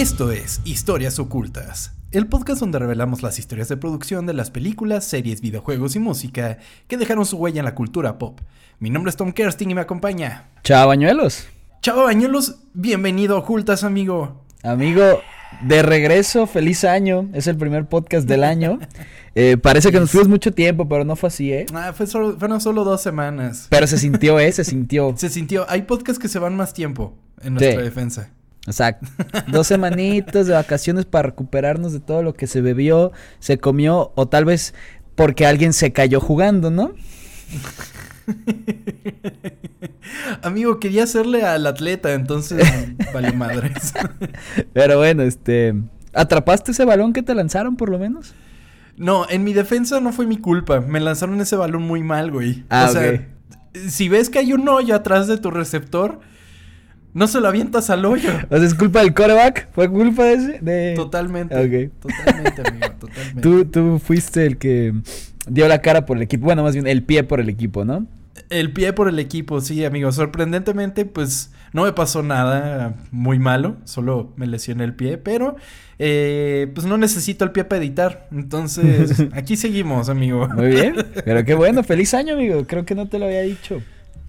Esto es Historias Ocultas, el podcast donde revelamos las historias de producción de las películas, series, videojuegos y música que dejaron su huella en la cultura pop. Mi nombre es Tom Kersting y me acompaña. Chao, bañuelos. Chao, bañuelos. Bienvenido a Ocultas, amigo. Amigo, de regreso, feliz año. Es el primer podcast del año. Eh, parece que nos fuimos mucho tiempo, pero no fue así, ¿eh? Ah, fue solo, fueron solo dos semanas. Pero se sintió, ¿eh? Se sintió. Se sintió. Hay podcasts que se van más tiempo en nuestra Sí. defensa. Exacto. Dos semanitas de vacaciones para recuperarnos de todo lo que se bebió, se comió, o tal vez porque alguien se cayó jugando, ¿no? Amigo, quería hacerle al atleta, entonces vale madres. Pero bueno, este. ¿Atrapaste ese balón que te lanzaron, por lo menos? No, en mi defensa no fue mi culpa. Me lanzaron ese balón muy mal, güey. Ah, o sea, si ves que hay un hoyo atrás de tu receptor, no se lo avientas al hoyo. O sea, ¿es culpa del coreback? ¿Fue culpa de ese? De... Totalmente. Totalmente, amigo, totalmente. Tú, tú fuiste el que dio la cara por el equipo. Bueno, más bien el pie por el equipo, ¿no? El pie por el equipo, sí, amigo. Sorprendentemente, pues no me pasó nada muy malo. Solo me lesioné el pie, pero eh, pues no necesito el pie para editar. Entonces, aquí seguimos, amigo. Muy bien. Pero qué bueno. Feliz año, amigo. Creo que no te lo había dicho.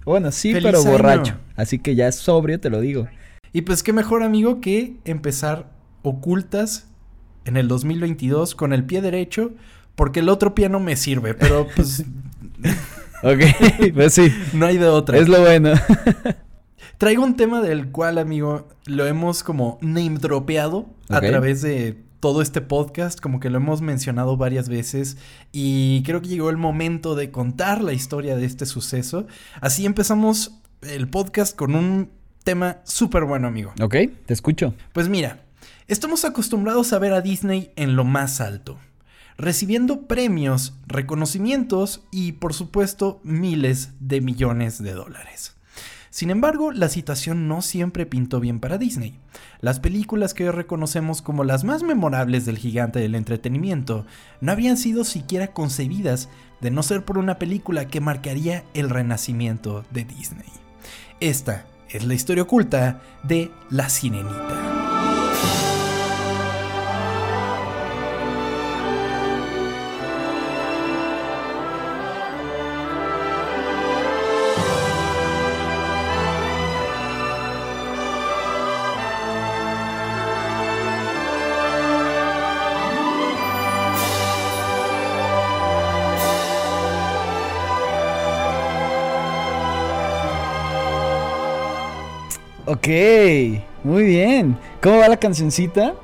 Bueno, sí, Feliz pero año. borracho. Así que ya sobrio, te lo digo. Y pues qué mejor, amigo, que empezar ocultas en el 2022 con el pie derecho, porque el otro pie no me sirve, pero pues Ok, pues sí. no hay de otra. Es lo bueno. Traigo un tema del cual, amigo, lo hemos como name dropeado a través de todo este podcast, como que lo hemos mencionado varias veces y creo que llegó el momento de contar la historia de este suceso. Así empezamos el podcast con un tema súper bueno, amigo. ok, te escucho. Pues mira, estamos acostumbrados a ver a Disney en lo más alto, recibiendo premios, reconocimientos y por supuesto miles de millones de dólares. Sin embargo, la situación no siempre pintó bien para Disney. Las películas que hoy reconocemos como las más memorables del gigante del entretenimiento no habrían sido siquiera concebidas de no ser por una película que marcaría el renacimiento de Disney. Esta es la historia oculta de La Sirenita. Ok, muy bien. ¿Cómo va la cancioncita?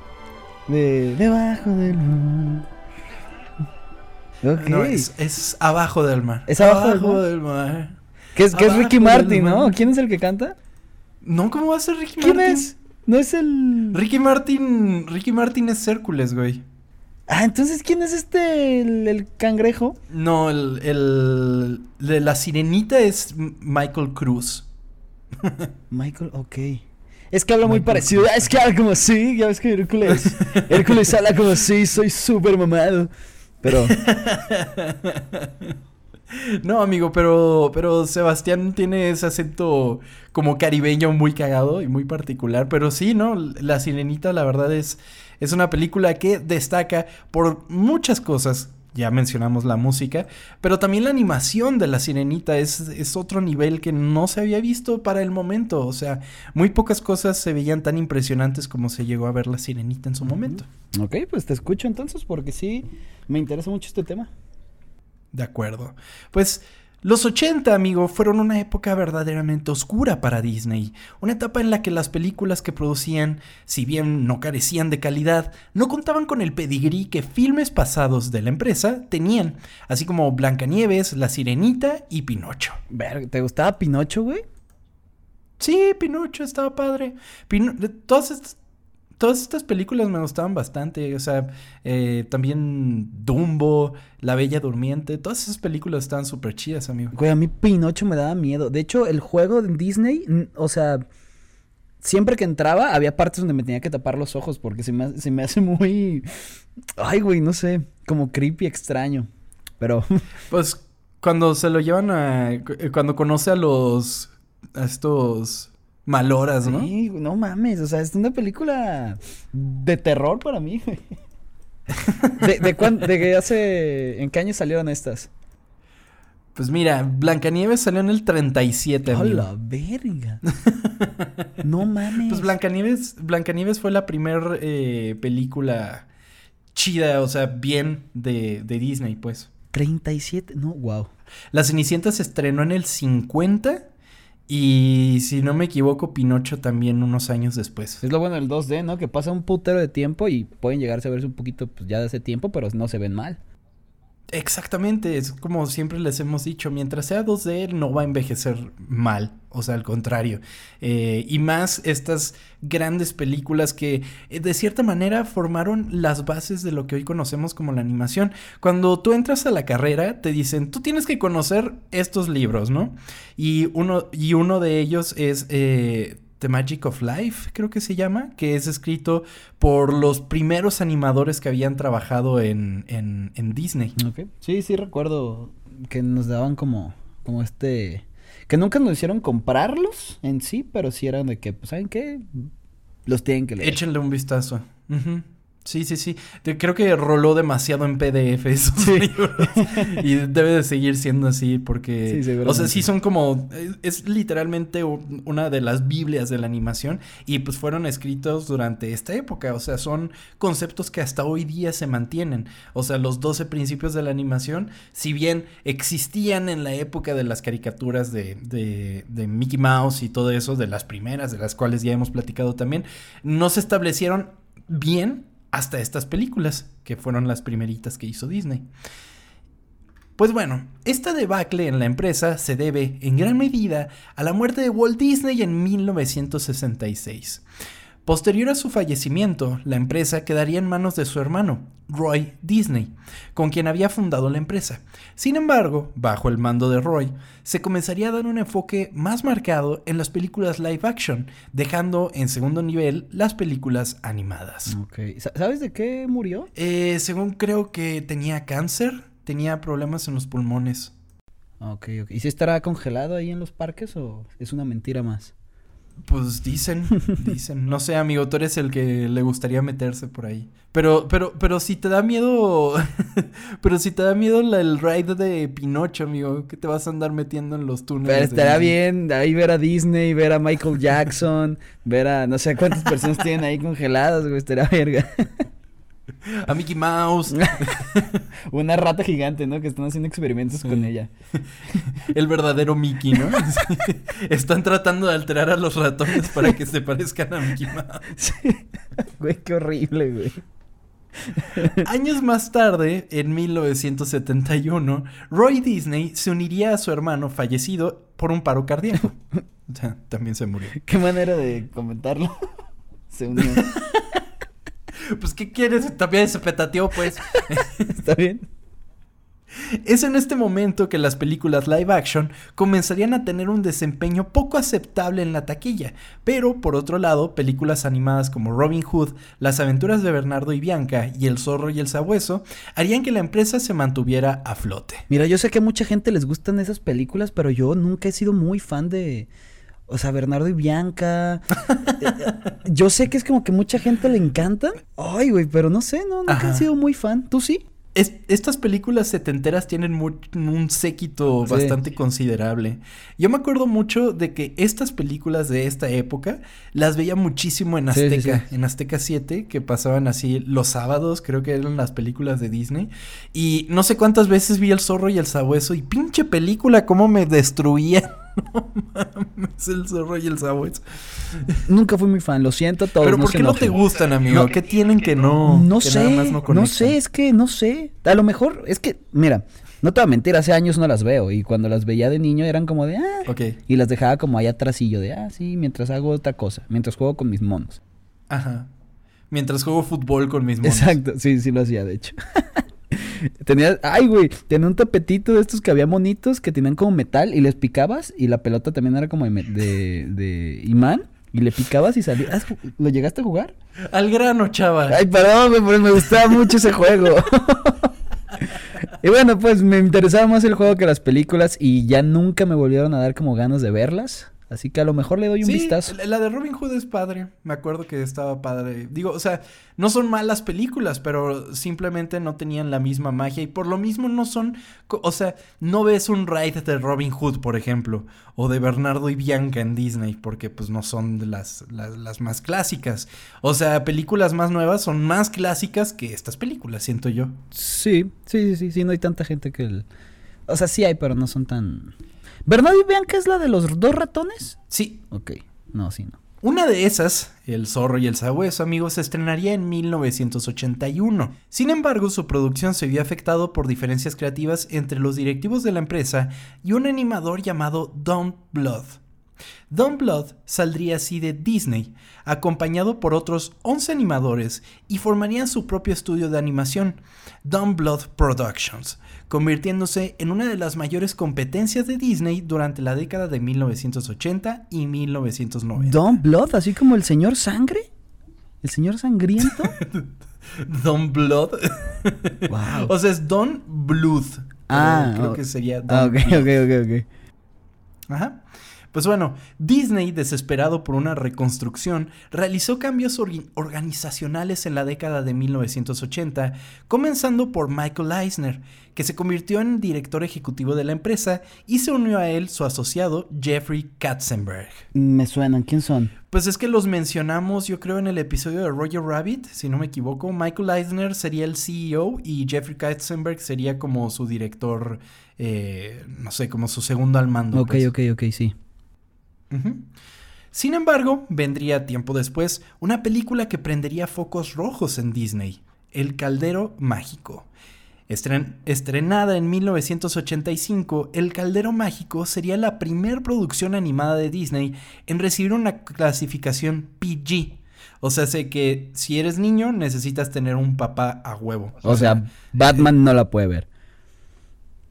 De Debajo del mar. Ok. No, es, es abajo del mar. ¿Es abajo del mar? del mar. que es, que es Ricky Martin, ¿no? ¿Quién es el que canta? No, ¿cómo va a ser Ricky ¿Quién Martin? es? No es el. Ricky Martin. Ricky Martin es Hércules, güey. Ah, entonces, ¿quién es este, el, el cangrejo? No, el, el la sirenita es Michael Cruz. Michael, ok. Es que habla muy parecido. Es que habla como así. Ya ves que Hércules. Hércules habla como así. Soy súper mamado. Pero. No, amigo, pero, pero Sebastián tiene ese acento como caribeño muy cagado y muy particular. Pero sí, ¿no? La Sirenita, la verdad, es, es una película que destaca por muchas cosas. Ya mencionamos la música, pero también la animación de la Sirenita es, es otro nivel que no se había visto para el momento. O sea, muy pocas cosas se veían tan impresionantes como se llegó a ver la Sirenita en su momento. Ok, pues te escucho entonces porque sí me interesa mucho este tema. De acuerdo. Pues los 80, amigo, fueron una época verdaderamente oscura para Disney. Una etapa en la que las películas que producían, si bien no carecían de calidad, no contaban con el pedigrí que filmes pasados de la empresa tenían, así como Blancanieves, La Sirenita y Pinocho. Ver, ¿te gustaba Pinocho, güey? Sí, Pinocho estaba padre. Pino- todas, estas, todas estas películas me gustaban bastante. O sea, eh, también Dumbo, La Bella Durmiente. Todas esas películas estaban súper chidas, amigo. Güey, a mí Pinocho me daba miedo. De hecho, el juego de Disney, o sea, siempre que entraba había partes donde me tenía que tapar los ojos porque se me, se me hace muy... Ay, güey, no sé, como creepy, extraño. Pero... Pues cuando se lo llevan a. cu- Cuando conoce a los. a estos maloras, ¿no? Sí, no mames, o sea, es una película de terror para mí, güey. ¿De, de, cuán- de qué hace, en qué año salieron estas? Pues mira, Blancanieves salió en el 37, ¡A la verga! no mames. Pues Blancanieves, Blancanieves fue la primera película chida, o sea, bien de, de Disney, pues. 37, no, wow. La Cenicienta se estrenó en el 50 y, si no me equivoco, Pinocho también unos años después. Es lo bueno del 2D, ¿no? Que pasa un putero de tiempo y pueden llegarse a verse un poquito pues, ya de hace tiempo, pero no se ven mal. Exactamente, es como siempre les hemos dicho, mientras sea 2D no va a envejecer mal, o sea, al contrario. Eh, y más estas grandes películas que eh, de cierta manera formaron las bases de lo que hoy conocemos como la animación. Cuando tú entras a la carrera te dicen, tú tienes que conocer estos libros, ¿no? Y uno, y uno de ellos es... eh, The Magic of Life, creo que se llama, que es escrito por los primeros animadores que habían trabajado en, en, en Disney. Sí, sí recuerdo que nos daban como, como este... Que nunca nos hicieron comprarlos en sí, pero sí eran de que, pues, ¿saben qué? Los tienen que leer. Échenle un vistazo. Ujú. Sí, sí, sí. Creo que roló demasiado en PDF esos Sí. libros. y debe de seguir siendo así porque... Sí, o sea, sí son como... Es, literalmente una de las Biblias de la animación y pues fueron escritos durante esta época. O sea, son conceptos que hasta hoy día se mantienen. O sea, los 12 principios de la animación, si bien existían en la época de las caricaturas de, de, de Mickey Mouse y todo eso, de las primeras, de las cuales ya hemos platicado también, no se establecieron bien hasta estas películas, que fueron las primeritas que hizo Disney. Pues bueno, esta debacle en la empresa se debe en gran medida a la muerte de Walt Disney en 1966. Posterior a su fallecimiento, la empresa quedaría en manos de su hermano, Roy Disney, con quien había fundado la empresa. Sin embargo, bajo el mando de Roy, se comenzaría a dar un enfoque más marcado en las películas live action, dejando en segundo nivel las películas animadas. ¿Sabes de qué murió? Eh, según creo que tenía cáncer, tenía problemas en los pulmones. Ok, ok. ¿Y si estará congelado ahí en los parques o es una mentira más? Pues dicen, dicen. No sé, amigo, tú eres el que le gustaría meterse por ahí. Pero, pero, pero si te da miedo. pero si te da miedo la- el ride de Pinocho, amigo, que te vas a andar metiendo en los túneles. Pero estará bien ahí ver a Disney, ver a Michael Jackson, ver a no sé cuántas personas tienen ahí congeladas, güey, estará verga. A Mickey Mouse. Una rata gigante, ¿no? Que están haciendo experimentos con ella. el verdadero Mickey, ¿no? Sí. Están tratando de alterar a los ratones para que se parezcan a Mickey Mouse. Sí. Güey, qué horrible, güey. Años más tarde, en 1971, Roy Disney se uniría a su hermano fallecido por un paro cardíaco. O sea, también se murió. Qué manera de comentarlo. Se unió. Pues, ¿qué quieres? También es petativo, pues. ¿Está bien? Es en este momento que las películas live action comenzarían a tener un desempeño poco aceptable en la taquilla, pero por otro lado, películas animadas como Robin Hood, Las aventuras de Bernardo y Bianca y El zorro y el sabueso harían que la empresa se mantuviera a flote. Mira, yo sé que a mucha gente les gustan esas películas, pero yo nunca he sido muy fan de. O sea, Bernardo y Bianca. Eh, yo sé que es como que mucha gente le encanta. Ay, güey, pero no sé, no, nunca Ajá. he sido muy fan. ¿Tú sí? Es- estas películas setenteras tienen un séquito Sí. bastante considerable. Yo me acuerdo mucho de que estas películas de esta época las veía muchísimo en sí, Azteca, sí. en Azteca 7, que pasaban así los sábados, creo que eran las películas de Disney. Y no sé cuántas veces vi El zorro y el sabueso y pinche película, cómo me destruía. No mames, El zorro y el sabueso. Nunca fui muy fan, lo siento a todos. Pero no ¿por qué no te gustan, amigo? No. ¿Qué tienen que no? No que sé, nada más no sé, es que no sé. A lo mejor, es que, mira, no te voy a mentir, hace años no las veo. Y cuando las veía de niño eran como de, ah. Ok, Y las dejaba como allá atrás y yo de, ah, sí, mientras hago otra cosa, mientras juego con mis monos. ajá. Mientras juego fútbol con mis monos. Exacto, sí, sí lo hacía, de hecho. tenía, ay, güey, tenía un tapetito de estos que había monitos que tenían como metal y les picabas y la pelota también era como de, de, de imán y le picabas y salía. ¿Has ju- ¿Lo llegaste a jugar? Al grano, chaval. Ay, perdón, güey, pero me gustaba mucho ese juego. y bueno, pues me interesaba más el juego que las películas y ya nunca me volvieron a dar como ganas de verlas. Así que a lo mejor le doy un Sí, vistazo. la- de Robin Hood es padre. Me acuerdo que estaba padre. Digo, o sea, no son malas películas, pero simplemente no tenían la misma magia y por lo mismo no son, o sea, no ves un ride de Robin Hood, por ejemplo, o de Bernardo y Bianca en Disney, porque pues no son las, las, las más clásicas. O sea, películas más nuevas son más clásicas que estas películas, siento yo. Sí, sí, sí, sí, sí, no hay tanta gente que... el- O sea, sí hay, pero no son tan... ¿Verdad y vean que es la de los dos ratones? Sí, Ok, no, sí, no. Una de esas, El zorro y el sabueso, amigos, se estrenaría en 1981. Sin embargo, su producción se vio afectado por diferencias creativas entre los directivos de la empresa y un animador llamado Don Blood. Don Blood saldría así de Disney, acompañado por otros 11 animadores, y formarían su propio estudio de animación, Don Blood Productions, convirtiéndose en una de las mayores competencias de Disney durante la década de 1980 y 1990. Don Blood, así como el señor sangre. ¿El señor sangriento? Don Blood. wow. o sea, es Don Blood. Ah, creo oh. que sería Don Ah, ok, Blood. ok, ok, ok. Ajá. Pues bueno, Disney, desesperado por una reconstrucción, realizó cambios organizacionales en la década de 1980, comenzando por Michael Eisner, que se convirtió en director ejecutivo de la empresa y se unió a él su asociado Jeffrey Katzenberg. Me suenan, ¿quién son? Pues es que los mencionamos, yo creo, en el episodio de Roger Rabbit, si no me equivoco. Michael Eisner sería el CEO y Jeffrey Katzenberg sería como su director, eh, no sé, como su segundo al mando. Ok, pues. ok, ok, sí. Sin embargo, vendría tiempo después una película que prendería focos rojos en Disney, El Caldero Mágico. Estren- estrenada en 1985, El Caldero Mágico sería la primer producción animada de Disney en recibir una clasificación PG. O sea, sé que si eres niño necesitas tener un papá a huevo. O sea, Batman no la puede ver.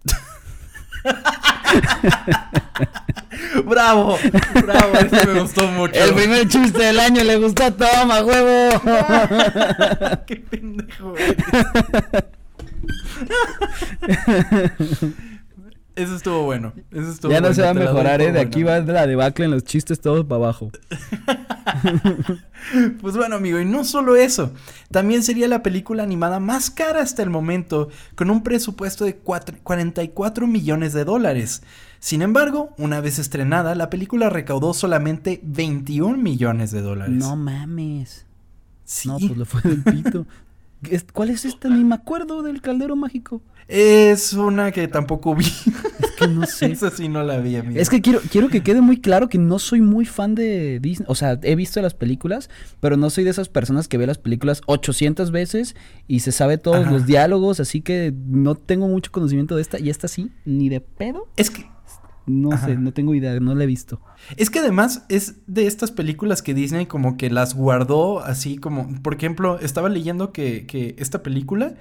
bravo, bravo, eso me gustó mucho. El primer chiste del año le gustó a Toma, huevo. Qué pendejo. eres. Eso estuvo bueno. Eso estuvo ya no bueno, se va a mejorar, ¿eh? De aquí va la debacle en los chistes todos para abajo. Pues bueno, amigo, y no solo eso. También sería la película animada más cara hasta el momento, con un presupuesto de cuatro- 44 millones de dólares. Sin embargo, una vez estrenada, la película recaudó solamente 21 millones de dólares. No mames. sí. No, pues le fue del pito. ¿Cuál es esta? Ni me acuerdo del caldero mágico. Es una que tampoco vi. Es que no sé. Esa sí no la vi, amigo. Es que quiero, quiero que quede muy claro que no soy muy fan de Disney. O sea, he visto las películas, pero no soy de esas personas que ve las películas 800 veces y se sabe todos Ajá. los diálogos, así que no tengo mucho conocimiento de esta. Y esta sí, ni de pedo. Es que No Ajá. sé, no tengo idea, no la he visto. Es que además es de estas películas que Disney como que las guardó así como, por ejemplo, estaba leyendo que, que esta película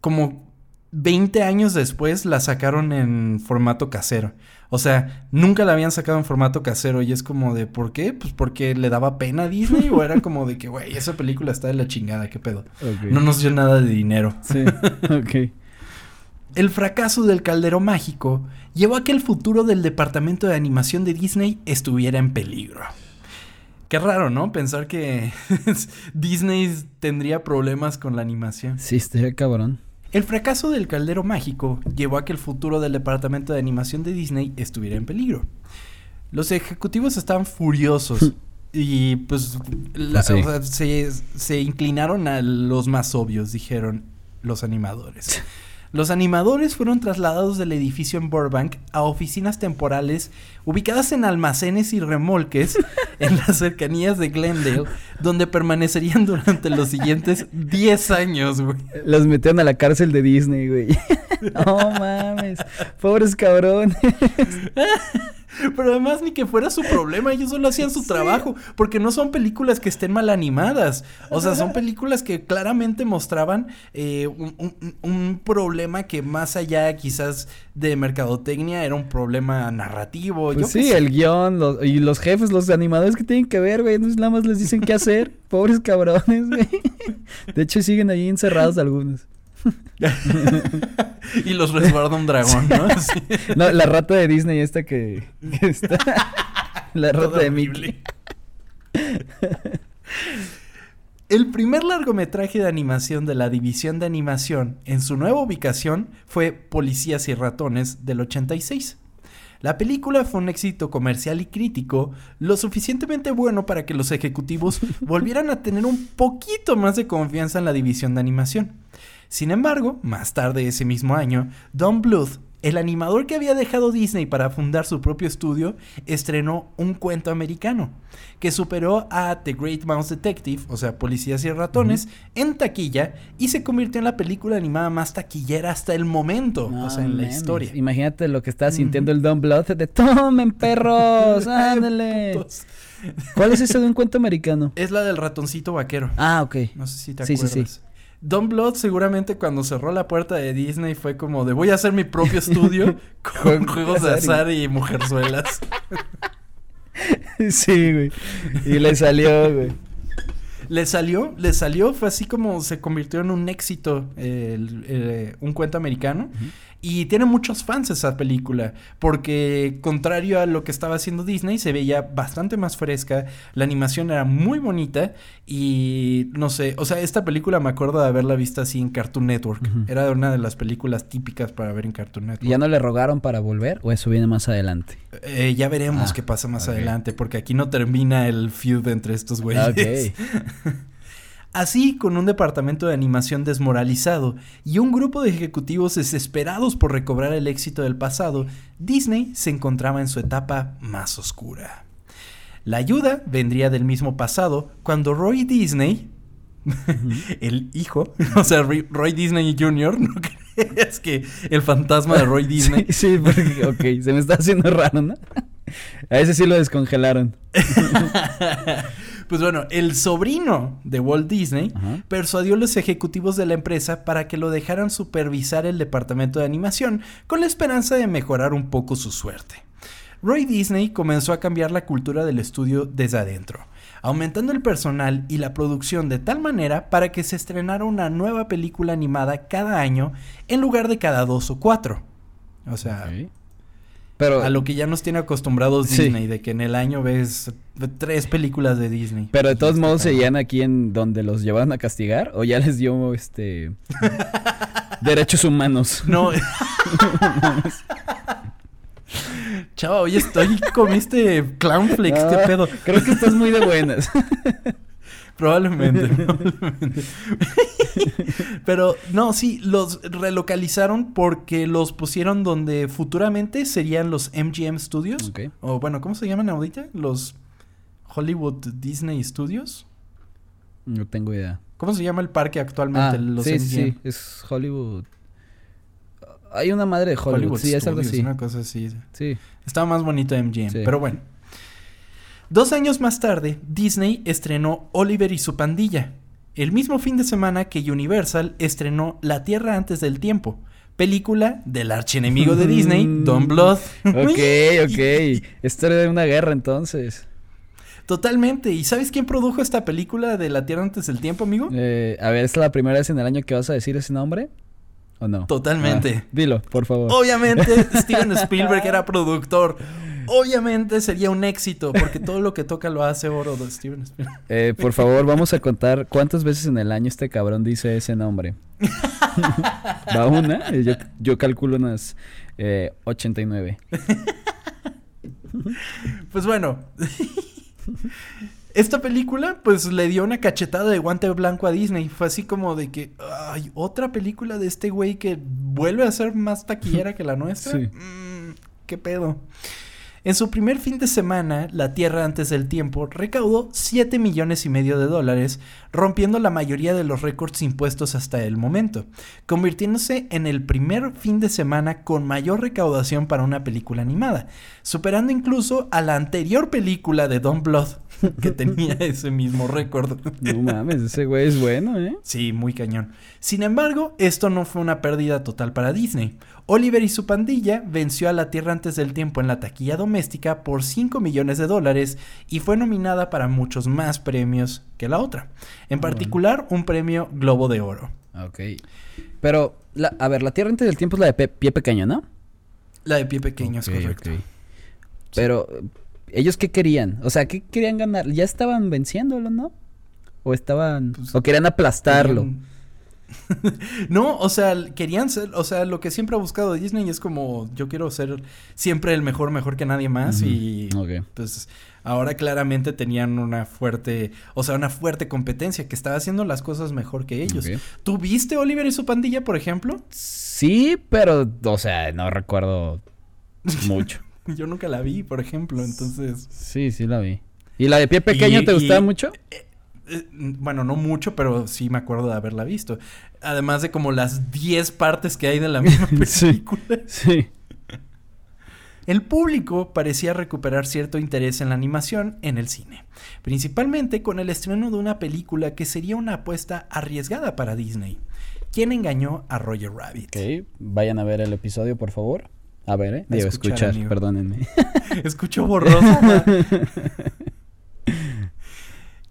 como 20 años después la sacaron en formato casero. O sea, nunca la habían sacado en formato casero y es como de, ¿por qué? Pues porque le daba pena a Disney o era como de que, güey, esa película está de la chingada, ¿qué pedo? No nos dio nada de dinero. Sí, ok. El fracaso del caldero mágico llevó a que el futuro del departamento de animación de Disney estuviera en peligro. Qué raro, ¿no? Pensar que Disney tendría problemas con la animación. Sí, estoy cabrón. El fracaso del caldero mágico llevó a que el futuro del departamento de animación de Disney estuviera en peligro. Los ejecutivos estaban furiosos y pues la- Pues sí. o sea, se, se inclinaron a los más obvios, dijeron los animadores. Los animadores fueron trasladados del edificio en Burbank a oficinas temporales ubicadas en almacenes y remolques en las cercanías de Glendale, donde permanecerían durante los siguientes 10 años, güey. Los metieron a la cárcel de Disney, güey. No mames. Pobres cabrones. Pero además ni que fuera su problema, ellos solo hacían su trabajo, porque no son películas que estén mal animadas, o sea, son películas que claramente mostraban eh, un, un- un problema que más allá quizás de mercadotecnia era un problema narrativo. Pues sí, el guion los- y los jefes, los animadores que tienen que ver, güey. No nada más les dicen qué hacer. Pobres cabrones, güey. De hecho, siguen ahí encerrados algunos. y los resguarda un dragón, ¿no? Sí. No, la rata de Disney esta que, que está... La Todo rata de. Mickey. El primer largometraje de animación de la división de animación en su nueva ubicación fue Policías y Ratones del 86. La película fue un éxito comercial y crítico, lo suficientemente bueno para que los ejecutivos volvieran a tener un poquito más de confianza en la división de animación. Sin embargo, más tarde ese mismo año, Don Bluth, el animador que había dejado Disney para fundar su propio estudio, estrenó un cuento americano que superó a The Great Mouse Detective, o sea, Policías y Ratones, en taquilla y se convirtió en la película animada más taquillera hasta el momento, o sea, en la mames. historia. Imagínate lo que estaba sintiendo el Don Blood de tomen perros, ándale. ¿Cuál es ese de un cuento americano? Es la del ratoncito vaquero. Ah, ok. No sé si te Sí, sí, acuerdas. sí. Don Blood seguramente cuando cerró la puerta de Disney fue como de voy a hacer mi propio estudio con juegos de azar y mujerzuelas. Sí, güey. Y le salió, güey. Le salió, le salió, fue así como se convirtió en un éxito el- el- un cuento americano. Y tiene muchos fans esa película, porque contrario a lo que estaba haciendo Disney, se veía bastante más fresca, la animación era muy bonita y no sé, o sea, esta película me acuerdo de haberla visto así en Cartoon Network. Era una de las películas típicas para ver en Cartoon Network. ¿Y ya no le rogaron para volver o eso viene más adelante? Eh, ya veremos Ah, qué pasa más adelante, porque aquí no termina el feud entre estos güeyes. Ok. Así, con un departamento de animación desmoralizado y un grupo de ejecutivos desesperados por recobrar el éxito del pasado, Disney se encontraba en su etapa más oscura. La ayuda vendría del mismo pasado cuando Roy Disney, el hijo, o sea, Roy- Disney Jr., no creas que el fantasma de Roy Disney, Sí, sí, porque, ok, se me está haciendo raro, ¿no? A ese sí lo descongelaron. Pues bueno, el sobrino de Walt Disney Ajá. persuadió a los ejecutivos de la empresa para que lo dejaran supervisar el departamento de animación con la esperanza de mejorar un poco su suerte. Roy Disney comenzó a cambiar la cultura del estudio desde adentro, aumentando el personal y la producción de tal manera para que se estrenara una nueva película animada cada año en lugar de cada dos o cuatro. O sea. Pero, a lo que ya nos tiene acostumbrados Sí. Disney, de que en el año ves tres películas de Disney. pero de todos Este, modos seguían aquí en donde los llevaban a castigar o ya les dio este derechos humanos. No. Chava, hoy estoy comiste clown flakes, qué Ah, pedo. Creo que estás muy de buenas. Probablemente, probablemente. Pero no, sí, los relocalizaron porque los pusieron donde futuramente serían los MGM Studios. Ok. O bueno, ¿cómo se llaman ahorita? Los Hollywood Disney Studios. No tengo idea. ¿Cómo se llama el parque actualmente? Ah, los sí, MGM. sí, es Hollywood. Hay una madre de Hollywood, Hollywood sí, es algo así. Una cosa así. Sí. Estaba más bonito MGM, Sí. pero bueno. Dos años más tarde, Disney estrenó Oliver y su pandilla, el mismo fin de semana que Universal estrenó La Tierra antes del tiempo, película del archienemigo de Disney, Don Blood. Ok, ok. Historia de una guerra entonces. Totalmente. ¿Y sabes quién produjo esta película de La Tierra antes del tiempo, amigo? Eh, a ver, ¿es la primera vez en el año que vas a decir ese nombre? ¿O no? Totalmente. Ah, dilo, por favor. Obviamente Steven Spielberg era productor. Obviamente sería un éxito porque todo lo que toca lo hace oro de Steven Spielberg. Eh, por favor, vamos a contar cuántas veces en el año este cabrón dice ese nombre. ¿Va una? Yo, yo calculo unas eh, 89. Pues bueno. Esta película, pues le dio una cachetada de guante blanco a Disney. Fue así como de que, ay, otra película de este güey que vuelve a ser más taquillera que la nuestra. Sí. Mm, ¿Qué pedo? En su primer fin de semana, La Tierra antes del tiempo recaudó 7 millones y medio de dólares, rompiendo la mayoría de los récords impuestos hasta el momento, convirtiéndose en el primer fin de semana con mayor recaudación para una película animada, superando incluso a la anterior película de Don Blood, que tenía ese mismo récord. No mames, ese güey es bueno, ¿eh? Sí, muy cañón. Sin embargo, esto no fue una pérdida total para Disney. Oliver y su pandilla venció a la Tierra antes del tiempo en la taquilla doméstica por 5 millones de dólares y fue nominada para muchos más premios que la otra. En particular, un premio Globo de Oro. Ok. Pero, la- a ver, la Tierra antes del tiempo es la de pe- pie pequeño, ¿no? La de pie pequeño es correcto. Pero, ¿Ellos qué querían? O sea, ¿qué querían ganar? ¿Ya estaban venciéndolo, no? ¿O estaban... Pues, o querían aplastarlo? Querían- no, o sea, querían ser, o sea, lo que siempre ha buscado Disney es como yo quiero ser siempre el mejor, mejor que nadie más y ok. pues ahora claramente tenían una fuerte, o sea, una fuerte competencia que estaba haciendo las cosas mejor que ellos. Ok. ¿Tú viste Oliver y su pandilla, por ejemplo? Sí, pero, o sea, no recuerdo mucho. Yo nunca la vi, por ejemplo, entonces Sí, sí la vi. ¿Y la de pie pequeño Y- te gustaba mucho? eh, bueno, no mucho, pero sí me acuerdo de haberla visto. Además de como las 10 partes que hay de la misma Sí. película. Sí. El público parecía recuperar cierto interés en la animación en el cine, principalmente con el estreno de una película que sería una apuesta arriesgada para Disney. ¿Quién engañó a Roger Rabbit? Ok, vayan a ver el episodio, por favor. A ver, ¿eh? Digo, escuchar, perdónenme. Escucho borroso. ma.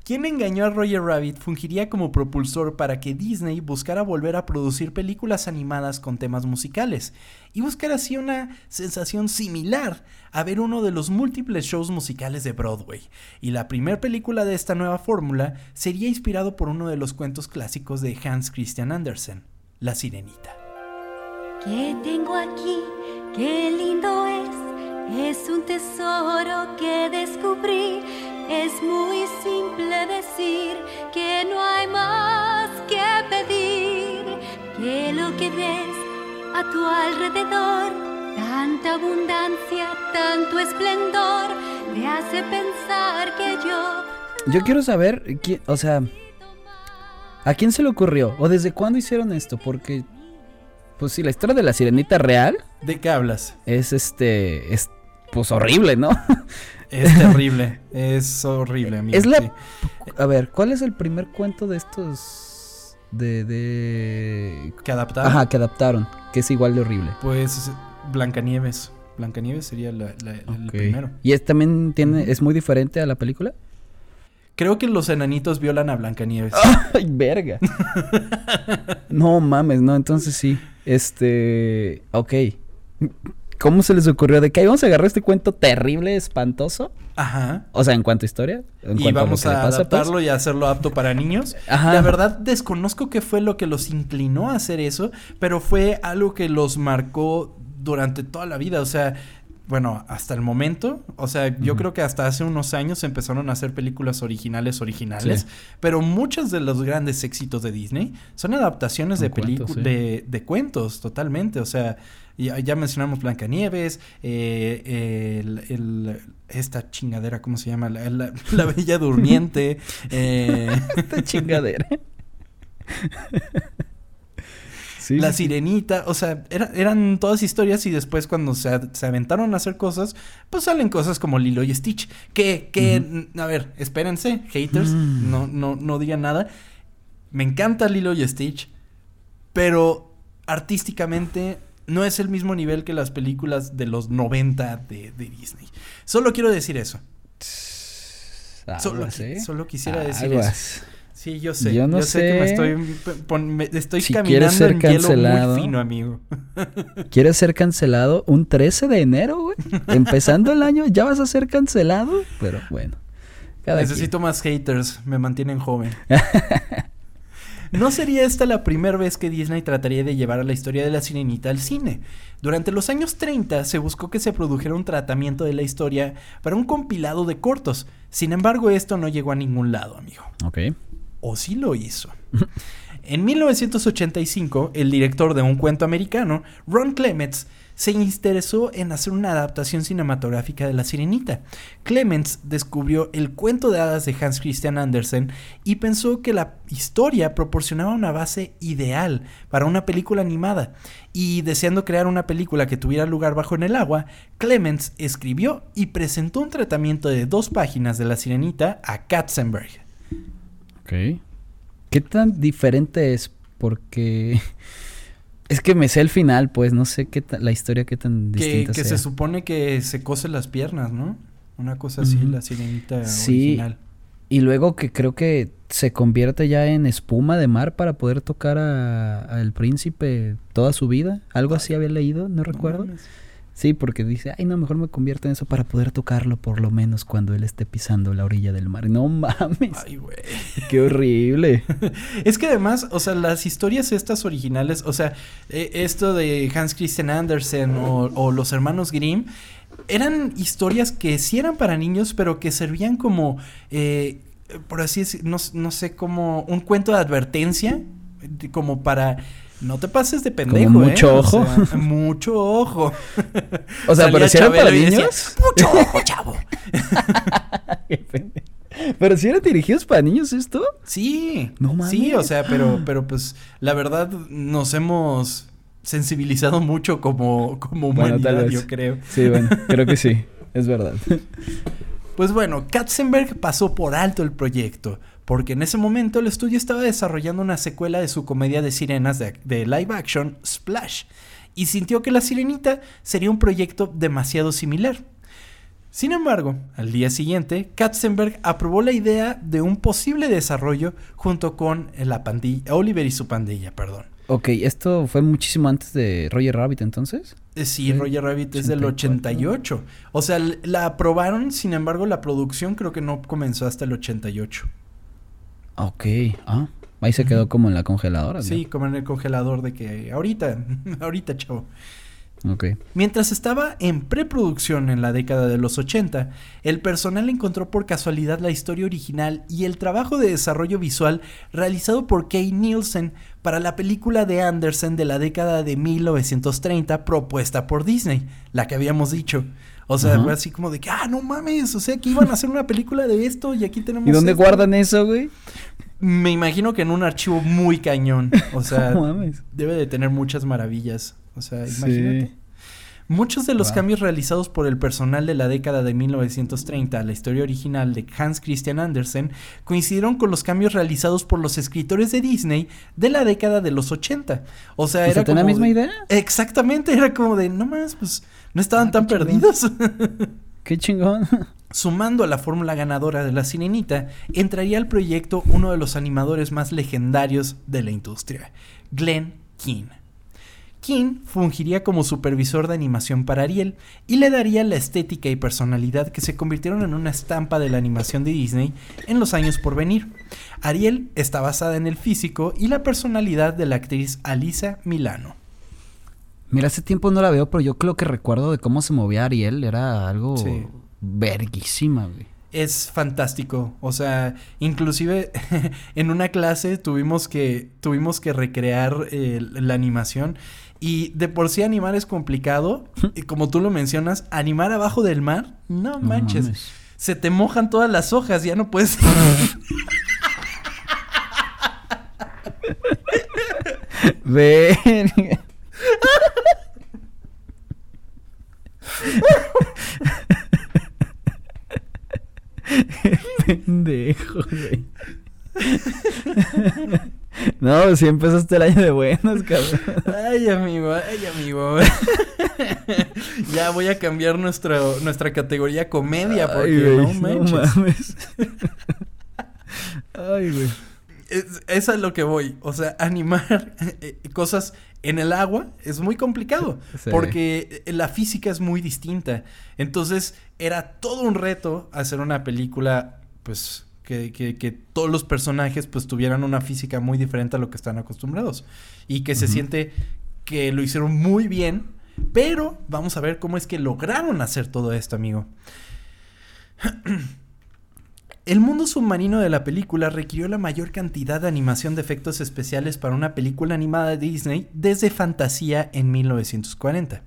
¿Quién engañó a Roger Rabbit fungiría como propulsor para que Disney buscara volver a producir películas animadas con temas musicales y buscar así una sensación similar a ver uno de los múltiples shows musicales de Broadway. Y la primera película de esta nueva fórmula sería inspirado por uno de los cuentos clásicos de Hans Christian Andersen, La Sirenita. ¿Qué tengo aquí? Qué lindo es. Es un tesoro que descubrí. Es muy simple decir que no hay más que pedir. Que lo que ves a tu alrededor, tanta abundancia, tanto esplendor, me hace pensar que yo. Yo quiero saber, o sea, ¿a quién se le ocurrió? ¿O desde cuándo hicieron esto? Porque, pues sí, la historia de la sirenita real ¿De qué hablas? es este, es pues horrible, ¿no? Es terrible, es horrible, amigo. Es la- sí. A ver, ¿cuál es el primer cuento de estos de de ¿Que adaptaron? Ajá, que adaptaron, que es igual de horrible. Pues Blancanieves. Blancanieves sería la- la- el primero. ¿Y es también tiene es muy diferente a la película? Creo que los enanitos violan a Blancanieves. Ay, verga. no mames, no, entonces sí. Este, ok. ¿Cómo se les ocurrió de que vamos a agarrar este cuento terrible, espantoso? Ajá. O sea, en cuanto a historia, en Y cuanto vamos a pasa, pues. adaptarlo y hacerlo apto para niños. Ajá. La verdad desconozco qué fue lo que los inclinó a hacer eso, pero fue algo que los marcó durante toda la vida. O sea, bueno, hasta el momento, o sea, yo creo que hasta hace unos años empezaron a hacer películas originales originales, Sí. pero muchos de los grandes éxitos de Disney son adaptaciones de películas, sí. de, de cuentos, totalmente. O sea, ya, ya mencionamos Blancanieves, eh, el, el- esta chingadera, ¿cómo se llama? La, la- la Bella Durmiente. eh, Esta chingadera. sí, La sí. Sirenita, o sea, era- eran todas historias y después cuando se, aventaron a hacer cosas, pues salen cosas como Lilo y Stitch. Que, que, a ver, espérense, haters, Mm. no, no, no digan nada. Me encanta Lilo y Stitch, pero artísticamente no es el mismo nivel que las películas de los 90 de, de Disney. Solo quiero decir eso. ¿eh? solo quisiera decir eso. Sí, yo sé. Yo no sé. que me estoy, p- pon- me- estoy Si caminando ser en hielo cancelado. muy fino, amigo. ¿Quieres ser cancelado un 13 de enero, güey? Empezando el año, ¿ya vas a ser cancelado? Pero bueno. Necesito más haters, me mantienen joven. No sería esta la primera vez que Disney trataría de llevar a la historia de la sirenita al cine. Durante los años 30 se buscó que se produjera un tratamiento de la historia para un compilado de cortos. Sin embargo, esto no llegó a ningún lado, amigo. Ok. O sí lo hizo. En 1985, el director de un cuento americano, Ron Clements, se interesó en hacer una adaptación cinematográfica de La Sirenita. Clements descubrió el cuento de hadas de Hans Christian Andersen y pensó que la historia proporcionaba una base ideal para una película animada. Y deseando crear una película que tuviera lugar bajo en el agua, Clements escribió y presentó un tratamiento de dos páginas de La Sirenita a Katzenberg. ¿Qué tan diferente es? Porque es que me sé el final, pues no sé qué la historia qué tan Que, distinta que sea. se supone que se cose las piernas, ¿no? Una cosa así, la sirenita Sí. original. Y luego que creo que se convierte ya en espuma de mar para poder tocar a- al príncipe toda su vida. Algo así había leído, no recuerdo. mames. Sí, porque dice, ay, no, mejor me convierto en eso para poder tocarlo por lo menos cuando él esté pisando la orilla del mar. No mames. Ay, güey. Qué horrible. Es que además, o sea, las historias estas originales, o sea, eh, esto de Hans Christian Andersen o, o los hermanos Grimm, eran historias que sí eran para niños, pero que servían como, eh, por así decir, no, no sé, como un cuento de advertencia, como para... No te pases de pendejo, mucho ¿eh? O ojo. sea, mucho ojo. O sea, pero si eran para decía, niños. mucho ojo, chavo. Pero si eran dirigidos para niños esto. Sí. No Sí, mames. o sea, pero, pero pues la verdad nos hemos sensibilizado mucho como, como Bueno, tal humanidad, vez. yo creo. Sí, bueno, creo que sí. Es verdad. Pues bueno, Katzenberg pasó por alto el proyecto, porque en ese momento el estudio estaba desarrollando una secuela de su comedia de sirenas de, de live action, Splash, y sintió que La Sirenita sería un proyecto demasiado similar. Sin embargo, al día siguiente, Katzenberg aprobó la idea de un posible desarrollo junto con la pandilla, Oliver y su pandilla, perdón. Ok, esto fue muchísimo antes de Roger Rabbit entonces. Eh, Sí, Roger Rabbit es del 84. 88. O sea, la aprobaron, sin embargo, la producción creo que no comenzó hasta el 88. Ok, ah, ahí se quedó como en la congeladora. ¿no? Sí, como en el congelador de que ahorita, ahorita, chavo. Ok. Mientras estaba en preproducción en la década de los 80, el personal encontró por casualidad la historia original y el trabajo de desarrollo visual realizado por Kay Nielsen para la película de Andersen de la década de 1930 propuesta por Disney, la que habíamos dicho. O sea, Ajá. fue así como de que, ah, no mames, o sea, que iban a hacer una película de esto y aquí tenemos... ¿Y dónde esto". guardan eso, güey? Me imagino que en un archivo muy cañón. O sea, No mames. debe de tener muchas maravillas. O sea, Sí. Muchos de los Wow. cambios realizados por el personal de la década de 1930 a la historia original de Hans Christian Andersen coincidieron con los cambios realizados por los escritores de Disney de la década de los 80. O sea, O era ¿tenía la como misma de- idea? Exactamente, era como de, no más, pues no estaban Ah, tan perdidos. Qué chingón. Sumando a la fórmula ganadora de la sirenita, entraría al proyecto uno de los animadores más legendarios de la industria, Glenn Keane. Keane fungiría como supervisor de animación para Ariel y le daría la estética y personalidad que se convirtieron en una estampa de la animación de Disney en los años por venir. Ariel está basada en el físico y la personalidad de la actriz Alisa Milano. Mira, hace tiempo no la veo, pero yo creo que recuerdo de cómo se movía Ariel. Era algo Sí. verguísima, güey. Es fantástico, o sea, inclusive en una clase tuvimos que tuvimos que recrear eh, la animación y de por sí animar es complicado y como tú lo mencionas, animar abajo del mar, no, No manches, mames. se te mojan todas las hojas, ya no puedes. Verga. Pendejo, güey. No, si empezaste el año de buenas, cabrón. Ay, amigo, ay, amigo. ya voy a cambiar nuestro, nuestra categoría comedia porque Ay, güey, no manches. mames. Ay, güey. Es, es a lo que voy. O sea, animar eh, cosas en el agua es muy complicado. Sí. Porque la física es muy distinta. Entonces, era todo un reto hacer una película, pues, que, que- que todos los personajes, pues, tuvieran una física muy diferente a lo que están acostumbrados. Y que se siente que lo hicieron muy bien. Pero vamos a ver cómo es que lograron hacer todo esto, amigo. El mundo submarino de la película requirió la mayor cantidad de animación de efectos especiales para una película animada de Disney desde Fantasía en 1940.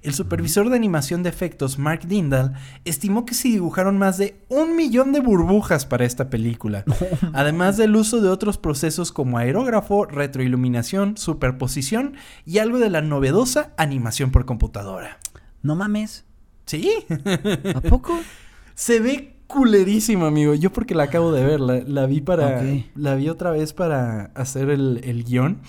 El supervisor de animación de efectos, Mark Dindal, estimó que se dibujaron más de un millón de burbujas para esta película, además del uso de otros procesos como aerógrafo, retroiluminación, superposición y algo de la novedosa animación por computadora. No mames. ¿Sí? ¿A poco? Se ve culerísimo, amigo. Yo porque la acabo de ver, la, la vi para... La vi otra vez para hacer el, el guion.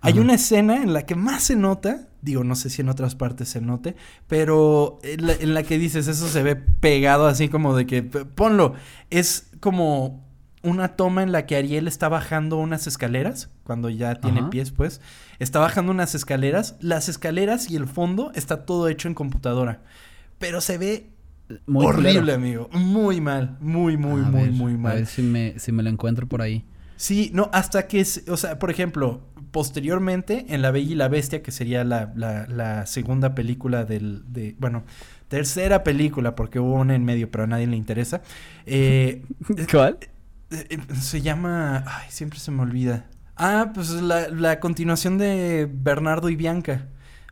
Hay una escena en la que más se nota, digo, no sé si en otras partes se note, pero en la, en la que dices, eso se ve pegado así como de que, ponlo, es como una toma en la que Ariel está bajando unas escaleras, cuando ya tiene Ajá. pies, pues. Está bajando unas escaleras. Las escaleras y el fondo está todo hecho en computadora. Pero se ve Muy horrible, amigo. Muy mal. Muy, muy, A muy, ver, muy A mal. ver si me, si me lo encuentro por ahí. Sí, no, hasta que, es- o sea, por ejemplo, posteriormente en La Bella y la Bestia, que sería la, la- la segunda película del, de, bueno, tercera película, porque hubo una en medio, pero a nadie le interesa, eh, ¿Cuál? eh, eh, se llama, ay, siempre se me olvida. Ah, pues la, la continuación de Bernardo y Bianca.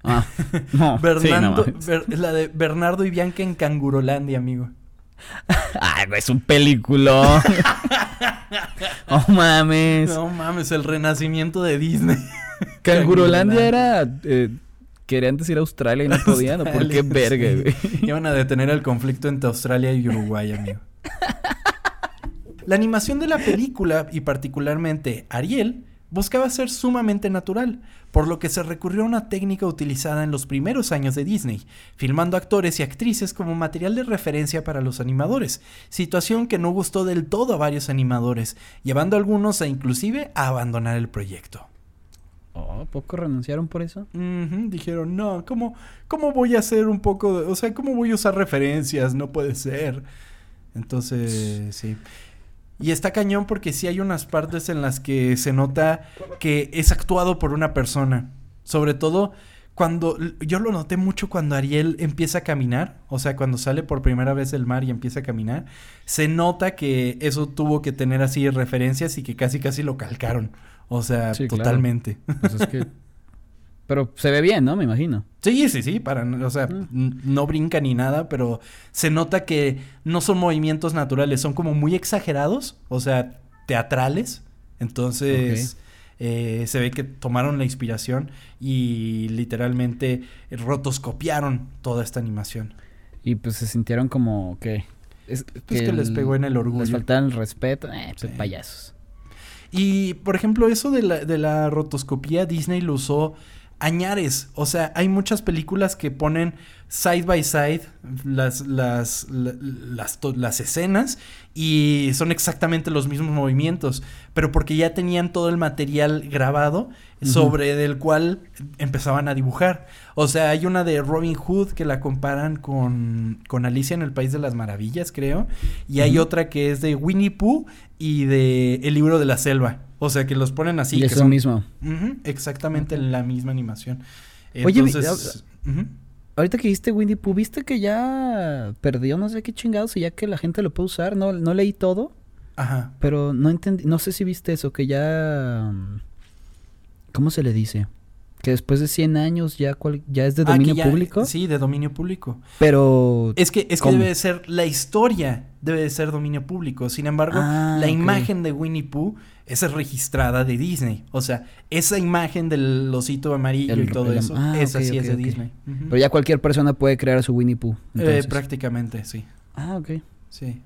Ah, no. sí, no Bernardo. Ber- la de Bernardo y Bianca en Cangurolandia, amigo. Ay, es un película. oh, mames. No mames, el renacimiento de Disney. Cangurolandia era. eh, querían decir Australia y no podían. ¿o ¿Por qué verga, sí. güey? Iban a detener el conflicto entre Australia y Uruguay, amigo. La animación de la película, y particularmente Ariel, buscaba ser sumamente natural, por lo que se recurrió a una técnica utilizada en los primeros años de Disney, filmando actores y actrices como material de referencia para los animadores, situación que no gustó del todo a varios animadores, llevando a algunos a inclusive a abandonar el proyecto. Oh, ¿a poco renunciaron por eso? Dijeron, no, ¿cómo, ¿cómo voy a hacer un poco de... O sea, ¿cómo voy a usar referencias? No puede ser. Entonces, sí. Y está cañón porque sí hay unas partes en las que se nota que es actuado por una persona. Sobre todo cuando... Yo lo noté mucho cuando Ariel empieza a caminar. O sea, cuando sale por primera vez del mar y empieza a caminar. Se nota que eso tuvo que tener así referencias y que casi casi lo calcaron. O sea, Sí, claro. totalmente. Pues es que. Pero se ve bien, ¿no? Me imagino. Sí, sí, sí, para, o sea, n- no brinca ni nada, pero se nota que no son movimientos naturales, son como muy exagerados, o sea, teatrales. Entonces, eh, se ve que tomaron la inspiración y literalmente rotoscopiaron toda esta animación. Y pues se sintieron como que. Es, Pues que les pegó en el orgullo. Les faltaba el respeto. Eh, pues Sí. payasos. Y, por ejemplo, eso de la, de la rotoscopía, Disney lo usó añares. O sea, hay muchas películas que ponen side by side las, las, la- las, escenas y son exactamente los mismos movimientos. Pero porque ya tenían todo el material grabado sobre del cual empezaban a dibujar. O sea, hay una de Robin Hood que la comparan con, con Alicia en el País de las Maravillas, creo. Y hay otra que es de Winnie Pooh y de El libro de la selva. O sea, que los ponen así. y que es lo mismo. Ujú, exactamente la misma animación. Oye, Entonces, ujú. Ahorita que viste Winnie Pooh, ¿viste que ya perdió no sé qué chingados y ya que la gente lo puede usar? No, no leí todo, Ajá. pero no entendí, no sé si viste eso, que ya... mm, ¿Cómo se le dice? Que después de 100 años ya, cual- ya es de Ah, dominio ya- público, Sí, de dominio público. pero... Es que, es que ¿Cómo? debe de ser, la historia debe de ser dominio público. Sin embargo, Ah, la imagen de Winnie Pooh es registrada de Disney. O sea, esa imagen del osito amarillo El- y todo el- eso, ah, esa sí es de. Disney. Pero ya cualquier persona puede crear su Winnie Pooh. Eh, prácticamente, sí. ah, ok. Sí.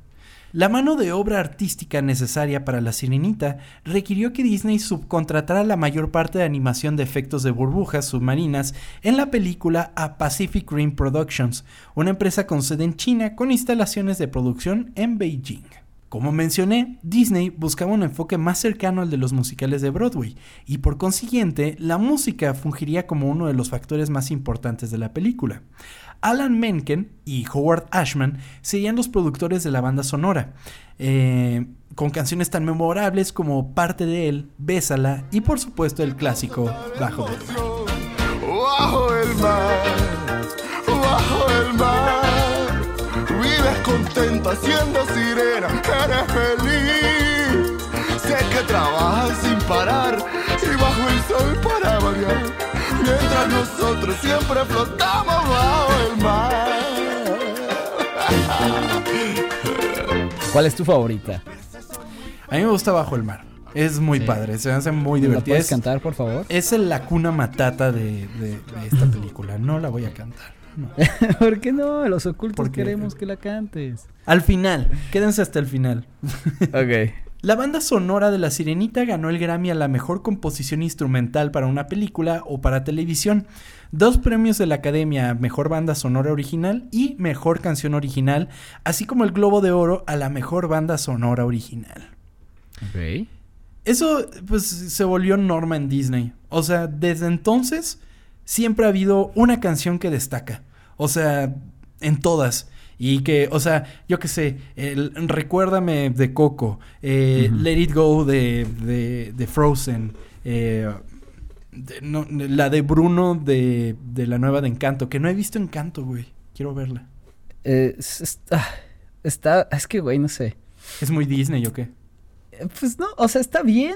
La mano de obra artística necesaria para la sirenita requirió que Disney subcontratara la mayor parte de animación de efectos de burbujas submarinas en la película a Pacific Rim Productions, una empresa con sede en China con instalaciones de producción en Beijing. Como mencioné, Disney buscaba un enfoque más cercano al de los musicales de Broadway, y por consiguiente, la música fungiría como uno de los factores más importantes de la película. Alan Menken y Howard Ashman serían los productores de la banda sonora, eh, con canciones tan memorables como Parte de él, Bésala y por supuesto el clásico Bajo del Mar. Bajo el mar, bajo el mar, vives contenta siendo sirena, eres feliz. Sé que trabajas sin parar y bajo el sol mientras nosotros siempre flotamos bajo el mar. ¿Cuál es tu favorita? A mí me gusta Bajo el Mar. Es muy Sí. padre, se me hace muy ¿La divertida. puedes Es, cantar, por favor? es el- la cuna matata de, de- de esta película. No la voy a cantar. no. ¿Por qué no? Los ocultos Porque- queremos que la cantes. Al final, quédense hasta el final. Ok. La banda sonora de La Sirenita ganó el Grammy a la mejor composición instrumental para una película o para televisión, dos premios de la Academia a Mejor Banda Sonora Original y Mejor Canción Original, así como el Globo de Oro a la Mejor Banda Sonora Original. Eso pues se volvió norma en Disney. O sea, desde entonces siempre ha habido una canción que destaca. O sea, en todas. Y que, o sea, yo qué sé, el Recuérdame de Coco, eh. Let It Go de, de, de Frozen, eh, de- no, la de Bruno de, de la nueva de Encanto, que no he visto Encanto, güey. Quiero verla. Eh, es- está, está, es que, güey, no sé. ¿Es muy Disney o qué? Pues no, o sea, está bien,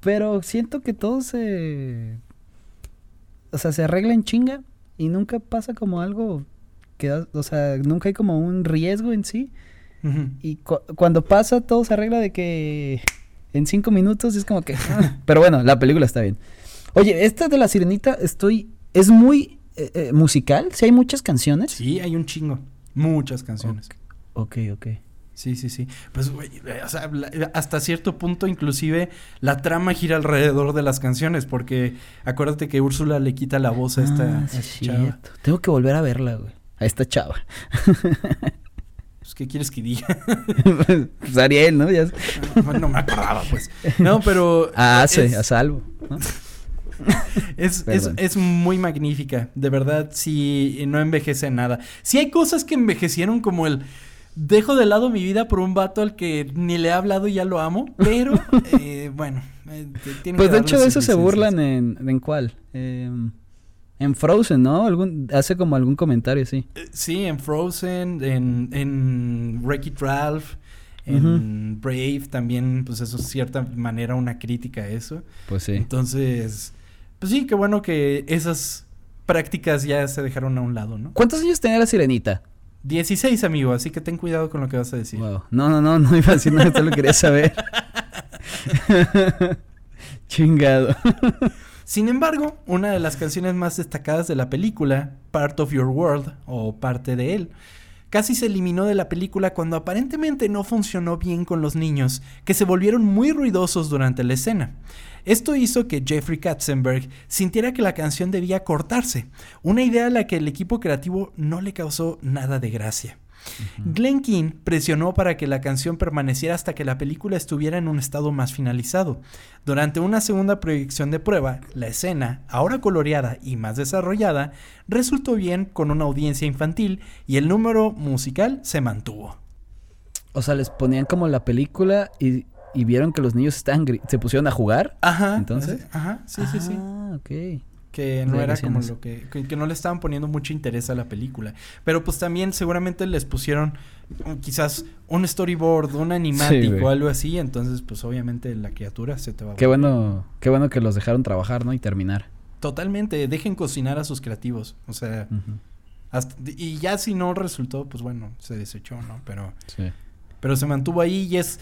pero siento que todo se... O sea, se arregla en chinga y nunca pasa como algo que, da- o sea, nunca hay como un riesgo en sí. Y cu- cuando pasa, todo se arregla de que en cinco minutos es como que... ah, pero bueno, la película está bien. Oye, esta de La Sirenita estoy... Es muy eh, eh, musical, si hay muchas canciones. Sí, hay un chingo. Muchas canciones. Ok, ok. Sí, sí, sí. Pues, güey, eh, o sea, hasta cierto punto, inclusive, la trama gira alrededor de las canciones, porque acuérdate que Úrsula le quita la voz a esta, Ah, a sí, esta es chava. cierto. Tengo que volver a verla, güey. A esta chava. Pues, ¿qué quieres que diga? pues Ariel, ¿no? Ya... Bueno, no me acordaba, pues. No, pero... A Ace, es- a salvo. ¿no? Es, es, es muy magnífica. De verdad, sí, no envejece nada. Sí hay cosas que envejecieron como el... Dejo de lado mi vida por un vato al que ni le he hablado y ya lo amo. Pero, eh, bueno. eh, Pues que de hecho de eso se burlan en, en cuál. Em, en Frozen, ¿no? Algún, hace como algún comentario así. Eh, Sí, en Frozen, en, en Wreck-It Ralph, en Brave también, pues eso es cierta manera una crítica a eso. Pues sí. Entonces, pues sí, qué bueno que esas prácticas ya se dejaron a un lado, ¿no? ¿Cuántos años tenía la sirenita? 16, amigo, así que ten cuidado con lo que vas a decir. Wow. No, no, no, no iba a decir nada, solo quería saber. Chingado. Sin embargo, una de las canciones más destacadas de la película, Part of Your World, o Parte de él, casi se eliminó de la película cuando aparentemente no funcionó bien con los niños, que se volvieron muy ruidosos durante la escena. Esto hizo que Jeffrey Katzenberg sintiera que la canción debía cortarse, una idea a la que el equipo creativo no le causó nada de gracia. Glenn King presionó para que la canción permaneciera hasta que la película estuviera en un estado más finalizado. Durante una segunda proyección de prueba, la escena, ahora coloreada y más desarrollada, resultó bien con una audiencia infantil y el número musical se mantuvo. O sea, les ponían como la película y, y vieron que los niños gri- se pusieron a jugar. Ajá. ¿Entonces? Ajá, sí, sí, sí. Ah, ok. Que no era como lo que, que. que no le estaban poniendo mucho interés a la película. Pero pues también seguramente les pusieron um, quizás un storyboard, un animático o algo así. Entonces, pues obviamente la criatura se te va a Qué volver- bueno, qué bueno que los dejaron trabajar, ¿no? Y terminar. Totalmente. Dejen cocinar a sus creativos. O sea, hasta- y ya si no resultó, pues bueno, se desechó, ¿no? Pero, Sí. pero se mantuvo ahí y es.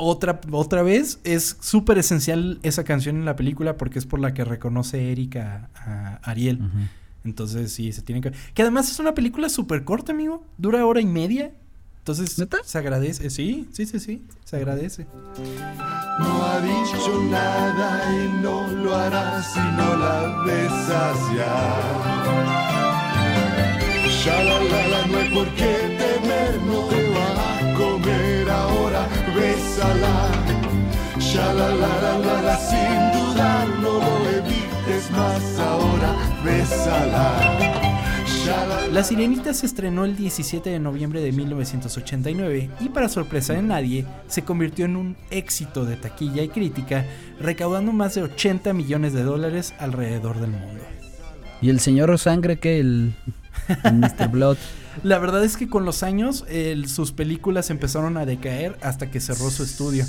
Otra, otra vez, es súper esencial esa canción en la película porque es por la que reconoce Erika a Ariel. Entonces sí, se tiene que... Que además es una película súper corta, amigo. Dura hora y media. Entonces ¿Neta? se agradece. Sí, sí, sí, sí. Se agradece. No ha dicho nada y no lo hará si no la besas ya. Ya la la la, no hay por qué Ya la la la la la, sin dudar, no lo evites más ahora, bésala. La La Sirenita se estrenó el 17 de noviembre de 1989 y para sorpresa de nadie se convirtió en un éxito de taquilla y crítica, recaudando más de 80 millones de dólares alrededor del mundo. Y el señor Sangre que el, el Mr. Blood. La verdad es que con los años el- sus películas empezaron a decaer hasta que cerró su estudio.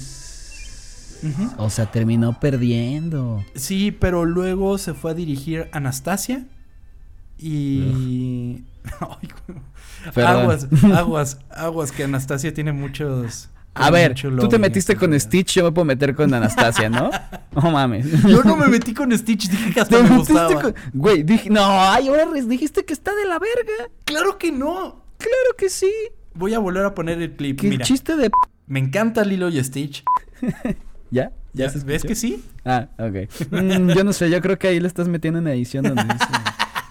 O sea, terminó perdiendo. Sí, pero luego se fue a dirigir Anastasia y... Ay, aguas, aguas, aguas, que Anastasia tiene muchos... A ver, tú te metiste con. Stitch, yo me puedo meter con Anastasia, ¿no? No mames. Yo no me metí con Stitch, dije que hasta Te me gustaba. con- Güey, dije, no, ay, Orris, dijiste que está de la verga. Claro que no. Claro que sí. Voy a volver a poner el clip. El Mira, chiste de... me encanta Lilo y Stitch. ¿Ya? ¿Ya se ¿Ves que sí? Ah, ok. Mm, yo no sé, yo creo que ahí le estás metiendo una edición donde dice...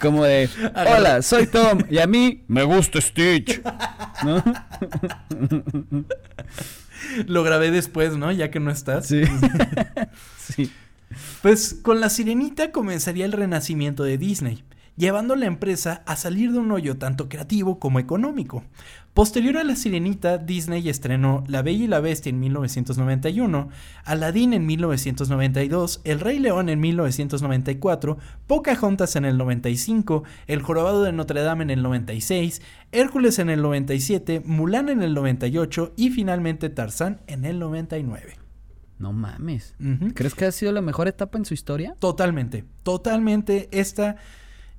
Como de, hola, soy Tom y a mí me gusta Stitch. ¿No? Lo grabé después, ¿no? Ya que no estás. Sí. sí. Pues con La Sirenita comenzaría el renacimiento de Disney, llevando a la empresa a salir de un hoyo tanto creativo como económico. Posterior a La Sirenita, Disney estrenó La Bella y la Bestia en 1991, Aladdin en 1992, El Rey León en 1994, Pocahontas en el 95, El Jorobado de Notre Dame en el 96, Hércules en el 97, Mulan en el 98 y finalmente Tarzán en el 99. No mames. ¿Crees que ha sido la mejor etapa en su historia? Totalmente, totalmente. Esta.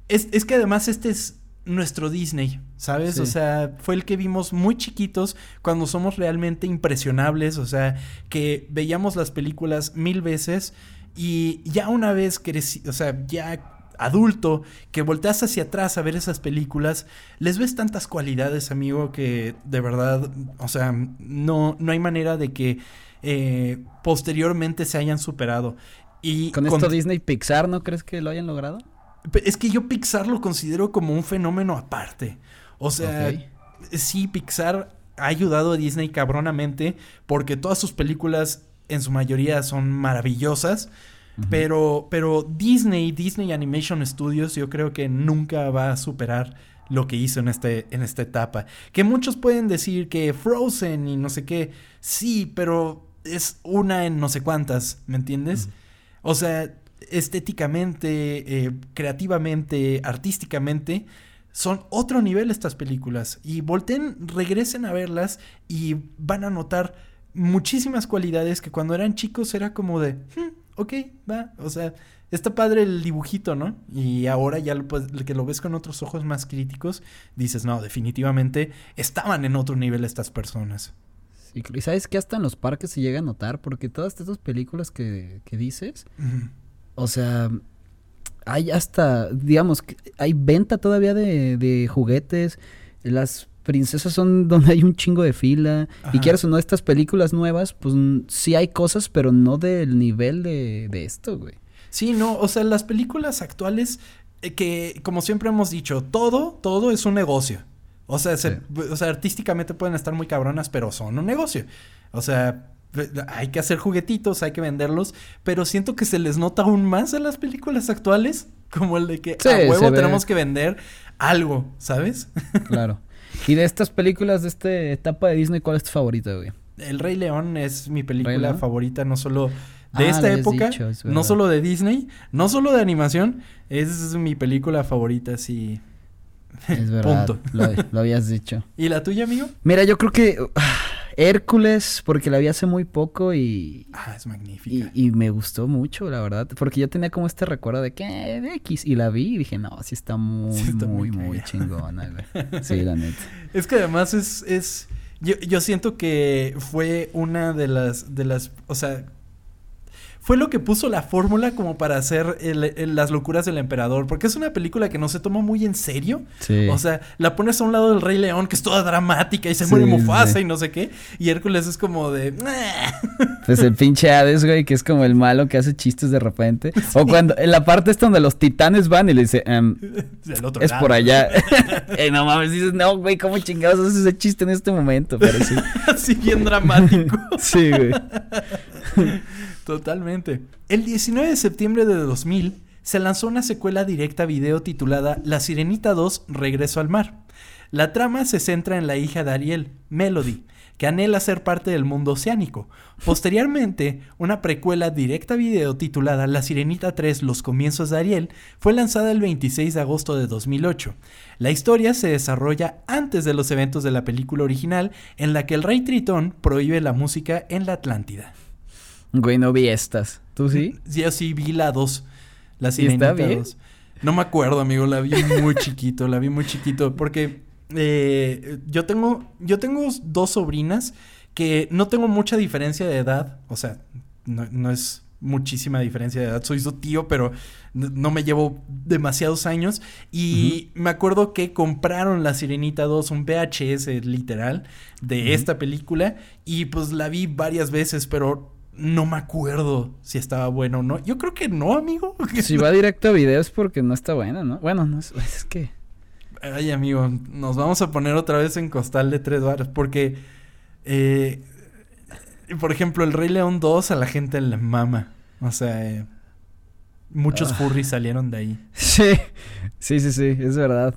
Es, es que además este es nuestro Disney, ¿sabes? Sí. O sea, fue el que vimos muy chiquitos cuando somos realmente impresionables. O sea, que veíamos las películas mil veces y ya una vez creci o sea, ya adulto, que volteas hacia atrás a ver esas películas, les ves tantas cualidades, amigo, que de verdad, o sea, no, no hay manera de que eh, posteriormente se hayan superado. Y Con esto Disney Pixar, ¿no crees que lo hayan logrado? Es que yo Pixar lo considero como un fenómeno aparte. O sea, sí, Pixar ha ayudado a Disney cabronamente porque todas sus películas en su mayoría son maravillosas. Pero, pero Disney, Disney Animation Studios, yo creo que nunca va a superar lo que hizo en, este, en esta etapa. Que muchos pueden decir que Frozen y no sé qué, sí, pero es una en no sé cuántas, ¿me entiendes? O sea, estéticamente, eh, creativamente, artísticamente, son otro nivel estas películas. Y volten, regresen a verlas y van a notar muchísimas cualidades que cuando eran chicos era como de, "Hmm, ok, va, o sea, está padre el dibujito, ¿no? Y ahora ya lo, pues, que lo ves con otros ojos más críticos, dices, no, definitivamente estaban en otro nivel estas personas. Sí, y sabes que hasta en los parques se llega a notar, porque todas estas películas que, que dices. O sea, hay hasta, digamos, hay venta todavía de, de juguetes, las princesas son donde hay un chingo de fila, Ajá. y quieras o no, estas películas nuevas, pues sí hay cosas, pero no del nivel de, de esto, güey. Sí, no, o sea, las películas actuales, eh, que como siempre hemos dicho, todo, todo es un negocio. O sea, se- o sea, artísticamente pueden estar muy cabronas, pero son un negocio. O sea, hay que hacer juguetitos, hay que venderlos, pero siento que se les nota aún más a las películas actuales, como el de que Sí, a huevo tenemos que vender algo, ¿sabes? Claro. y de estas películas de esta etapa de Disney, ¿cuál es tu favorita, güey? El Rey León es mi película favorita, no solo de Ah, esta época, dicho, es no solo de Disney, no solo de animación, es mi película favorita, sí. Es verdad, Punto. Lo, lo habías dicho. ¿Y la tuya, amigo? Mira, yo creo que ah, Hércules, porque la vi hace muy poco y, Ah, es magnífica. y me gustó mucho, la verdad. Porque yo tenía como este recuerdo de que de X. Y la vi y dije, no, sí está muy, Sí está muy muy, muy chingona, güey. Sí, la neta. Es que además es, es yo, yo siento que fue una de las, de las, o sea, fue lo que puso la fórmula como para hacer el- el- las locuras del emperador, porque es una película que no se toma muy en serio. Sí. O sea, la pones a un lado del Rey León, que es toda dramática y se Sí, muere Mufasa sí. y no sé qué, y Hércules es como de... Pues el pinche Hades, güey, que es como el malo que hace chistes de repente. O cuando, en la parte esta donde los titanes van y le dice, del otro es lado. por allá. Eh, no mames, dices, no, güey, ¿cómo chingados haces ese chiste en este momento? Pero sí. Así bien dramático. Sí, güey. Totalmente. El 19 de septiembre de 2000 se lanzó una secuela directa video titulada La Sirenita 2 Regreso al Mar. La trama se centra en la hija de Ariel, Melody, que anhela ser parte del mundo oceánico. Posteriormente, una precuela directa video titulada La Sirenita 3 Los comienzos de Ariel fue lanzada el 26 de agosto de 2008. La historia se desarrolla antes de los eventos de la película original en la que el rey Tritón prohíbe la música en la Atlántida. Güey, no vi estas. ¿Tú sí? Yo sí vi la 2. La ¿Y Sirenita está bien? 2. No me acuerdo, amigo. La vi muy chiquito. La vi muy chiquito. Porque eh, yo tengo. Yo tengo dos sobrinas que no tengo mucha diferencia de edad. O sea, no, no es muchísima diferencia de edad. Soy su tío, pero no me llevo demasiados años. Y me acuerdo que compraron la Sirenita 2, un VHS literal, de esta película. Y pues la vi varias veces, pero no me acuerdo si estaba bueno o no. Yo creo que no, amigo. Si va directo a video es porque no está buena, ¿no? Bueno, no es, es que... Ay, amigo, nos vamos a poner otra vez en costal de tres varas porque eh, por ejemplo, el Rey León 2 a la gente le mama. O sea, eh, muchos Ah. furries salieron de ahí. Sí, sí, sí, sí, es verdad.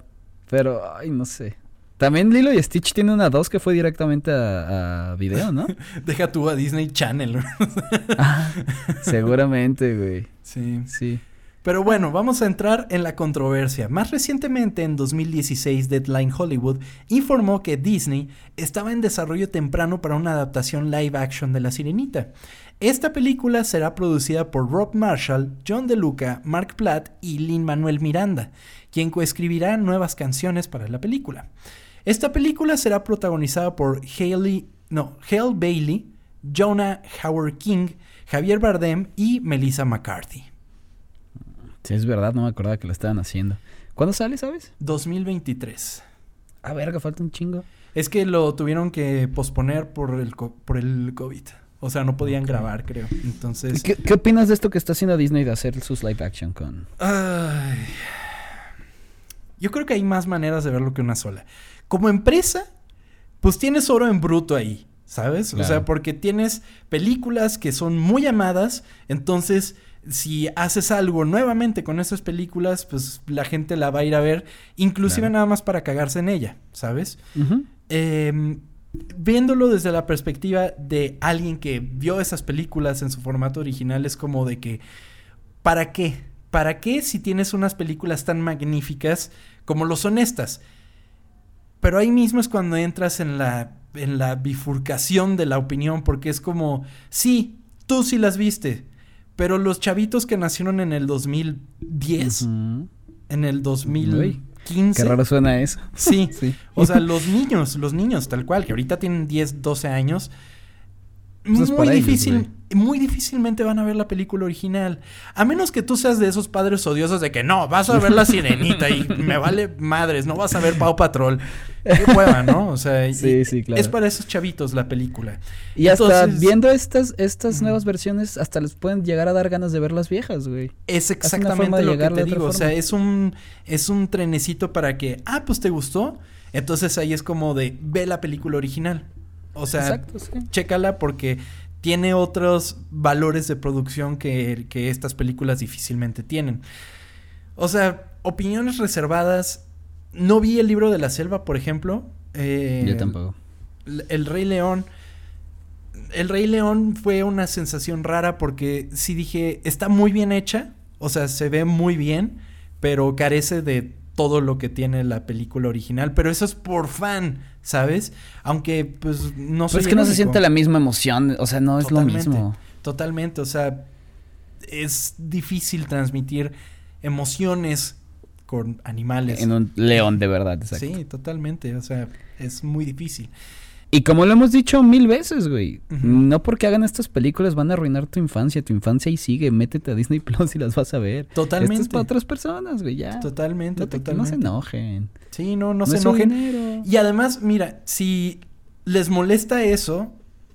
Pero, ay, no sé. También Lilo y Stitch tiene una 2 que fue directamente a, a video, ¿no? Deja tú a Disney Channel. Ah, seguramente, güey. sí. Sí. Pero bueno, vamos a entrar en la controversia. Más recientemente, en 2016, Deadline Hollywood informó que Disney estaba en desarrollo temprano para una adaptación live action de La Sirenita. Esta película será producida por Rob Marshall, John DeLuca, Mark Platt y Lin Manuel Miranda, quien coescribirá nuevas canciones para la película. Esta película será protagonizada por Haley, no, Hale Bailey, Jonah Howard King, Javier Bardem y Melissa McCarthy. Sí, es verdad, no me acordaba que lo estaban haciendo. ¿Cuándo sale, sabes? 2023. Ah, verga, falta un chingo. Es que lo tuvieron que posponer por el, co- por el COVID. O sea, no podían grabar, creo. Entonces... ¿Qué, qué opinas de esto que está haciendo Disney de hacer sus live action con... Ay. Yo creo que hay más maneras de verlo que una sola. Como empresa, pues tienes oro en bruto ahí, ¿sabes? O sea, porque tienes películas que son muy amadas, entonces si haces algo nuevamente con esas películas, pues la gente la va a ir a ver, inclusive Claro. nada más para cagarse en ella, ¿sabes? Eh, viéndolo desde la perspectiva de alguien que vio esas películas en su formato original, es como de que, ¿para qué? ¿Para qué si tienes unas películas tan magníficas como lo son estas? Pero ahí mismo es cuando entras en la, en la bifurcación de la opinión, porque es como, sí, tú sí las viste, pero los chavitos que nacieron en el 2010, Ujú. en el 2015, Qué raro suena eso. sí, Sí. o sea, los niños, los niños tal cual, que ahorita tienen 10, 12 años, Pues es muy ellos, difícil, muy difícilmente van a ver la película original. A menos que tú seas de esos padres odiosos de que no, vas a ver la sirenita y me vale madres, no vas a ver Pau Patrol. Qué hueva, ¿no? O sea, Sí, sí, claro. es para esos chavitos la película. Y hasta viendo estas, estas nuevas versiones, hasta les pueden llegar a dar ganas de ver las viejas, güey. Es exactamente lo que te digo. O sea, es un, es un trenecito para que, ah, pues te gustó. Entonces ahí es como de, ve la película original. O sea, Exacto, sí. chécala porque tiene otros valores de producción que, que estas películas difícilmente tienen. O sea, opiniones reservadas. No vi el libro de la selva, por ejemplo. Eh, Yo tampoco. el- El Rey León. El Rey León fue una sensación rara porque sí dije, está muy bien hecha, o sea, se ve muy bien, pero carece de todo lo que tiene la película original, pero eso es por fan, ¿sabes? Aunque pues no Pero soy es que no se siente la misma emoción, o sea, no es Totalmente. lo mismo. Totalmente, o sea, es difícil transmitir emociones con animales. En un león de verdad, exacto. Sí, totalmente, o sea, es muy difícil. Y como lo hemos dicho mil veces, güey, no porque hagan estas películas van a arruinar tu infancia, tu infancia ahí sigue, métete a Disney Plus y las vas a ver. Totalmente. Esto es para otras personas, güey, ya. Totalmente, no, te- totalmente. no se enojen. Sí, no, no, se enojen. dinero. Y además, mira, si les molesta eso,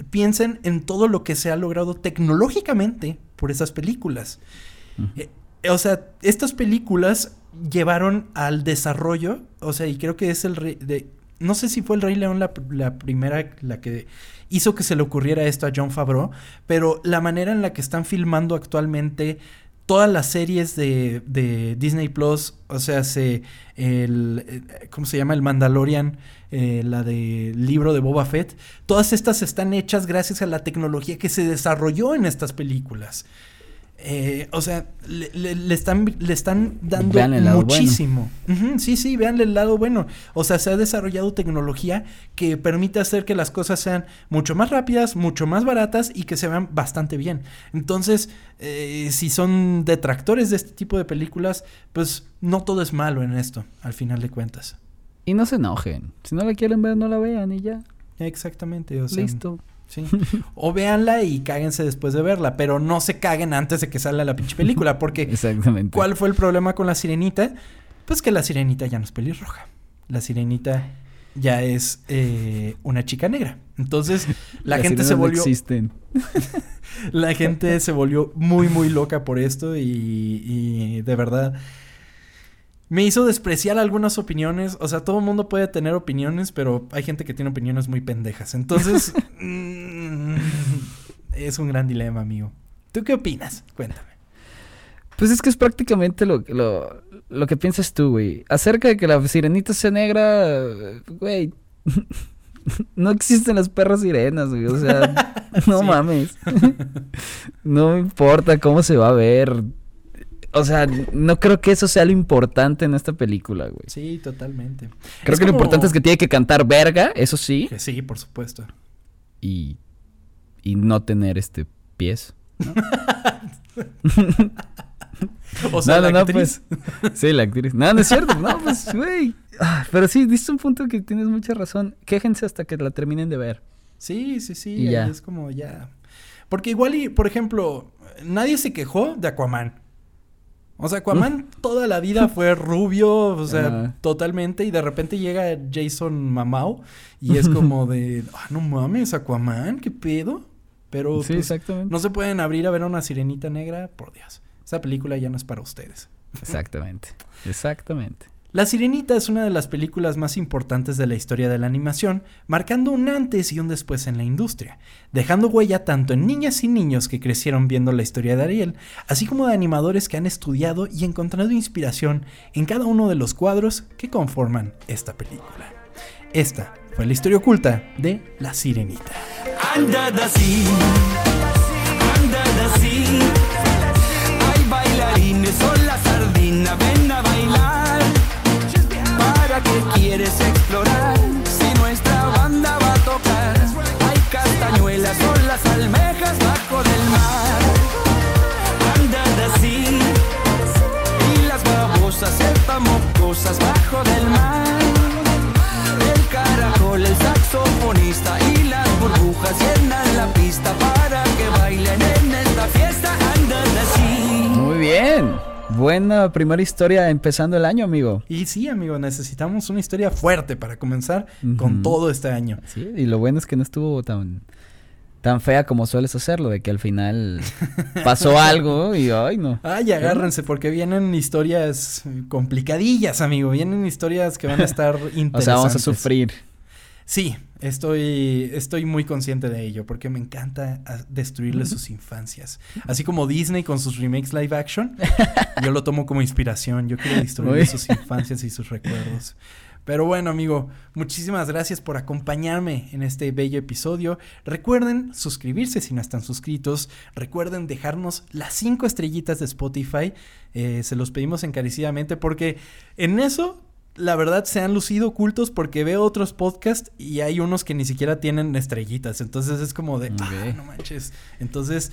piensen en todo lo que se ha logrado tecnológicamente por esas películas. Eh, o sea, estas películas llevaron al desarrollo, o sea, y creo que es el rey de no sé si fue el Rey León la, la primera la que hizo que se le ocurriera esto a John Favreau, pero la manera en la que están filmando actualmente todas las series de, de Disney Plus, o sea, se el eh, ¿cómo se llama? El Mandalorian, eh, la de libro de Boba Fett, todas estas están hechas gracias a la tecnología que se desarrolló en estas películas. Eh, o sea, le, le- le están, le están dando Vean el lado muchísimo. Sí, sí, vean el lado bueno. O sea, se ha desarrollado tecnología que permite hacer que las cosas sean mucho más rápidas, mucho más baratas y que se vean bastante bien. Entonces, eh, si son detractores de este tipo de películas, pues no todo es malo en esto, al final de cuentas. Y no se enojen. Si no la quieren ver, no la vean y ya. Exactamente, o sea, Listo. Sí. O véanla y cáguense después de verla, pero no se caguen antes de que salga la pinche película, porque Exactamente. ¿cuál fue el problema con la sirenita? Pues que la sirenita ya no es pelirroja. La sirenita ya es eh, una chica negra. Entonces, la gente se no volvió. existen. La gente se volvió muy, muy loca por esto y, y de verdad me hizo despreciar algunas opiniones. O sea, todo el mundo puede tener opiniones, pero hay gente que tiene opiniones muy pendejas. Entonces, mm, Es un gran dilema, amigo. ¿Tú qué opinas? Cuéntame. Pues es que es prácticamente lo, lo, lo que piensas tú, güey. Acerca de que la sirenita sea negra, güey. no existen las perras sirenas, güey. O sea, no mames. no me importa cómo se va a ver. O sea, no creo que eso sea lo importante en esta película, güey. Sí, totalmente. Creo Es que lo importante es que tiene que cantar verga, eso sí. que Sí, por supuesto. Y, y no tener este pies. O sea, no, la no, actriz. pues. Sí, la actriz. No, no es cierto. No, pues, güey. Ah, Pero sí, diste un punto que tienes mucha razón. Quéjense hasta que la terminen de ver. Sí, sí, sí. Y ya. Es como ya. Porque igual y, por ejemplo, nadie se quejó de Aquaman. O sea, Aquaman toda la vida fue rubio, o sea, totalmente, y de repente llega Jason Mamau y es como de, ah, no mames, Aquaman, ¿qué pedo? Pero Sí, pues, exactamente. no se pueden abrir a ver a una sirenita negra, por Dios. Esa película ya no es para ustedes. Exactamente. Exactamente. La Sirenita es una de las películas más importantes de la historia de la animación, marcando un antes y un después en la industria, dejando huella tanto en niñas y niños que crecieron viendo la historia de Ariel, así como de animadores que han estudiado y encontrado inspiración en cada uno de los cuadros que conforman esta película. Esta fue la historia oculta de La Sirenita. ¿Para qué quieres explorar? Si nuestra banda va a tocar. Hay castañuelas, son las almejas bajo del mar. Andad así, y las babosas sepamos cosas bajo del mar. El caracol, el saxofonista y las burbujas llenan la pista para que bailen en esta fiesta. Andan así. Muy bien. Buena primera historia empezando el año, amigo. Y sí, amigo, necesitamos una historia fuerte para comenzar con todo este año. Sí, y lo bueno es que no estuvo tan, tan fea como sueles hacerlo, de que al final pasó algo y ay no. Ay, agárrense porque vienen historias complicadillas, amigo. Vienen historias que van a estar interesantes. O sea, vamos a sufrir. Sí, estoy, estoy muy consciente de ello porque me encanta a- destruirle sus infancias. Así como Disney con sus remakes live action, yo lo tomo como inspiración. Yo quiero destruirle Uy. sus infancias y sus recuerdos. Pero bueno, amigo, muchísimas gracias por acompañarme en este bello episodio. Recuerden suscribirse si no están suscritos. Recuerden dejarnos las cinco estrellitas de Spotify. Eh, se los pedimos encarecidamente porque en eso la verdad se han lucido ocultos porque veo otros podcasts y hay unos que ni siquiera tienen estrellitas. Entonces es como de, ah, no manches. Entonces,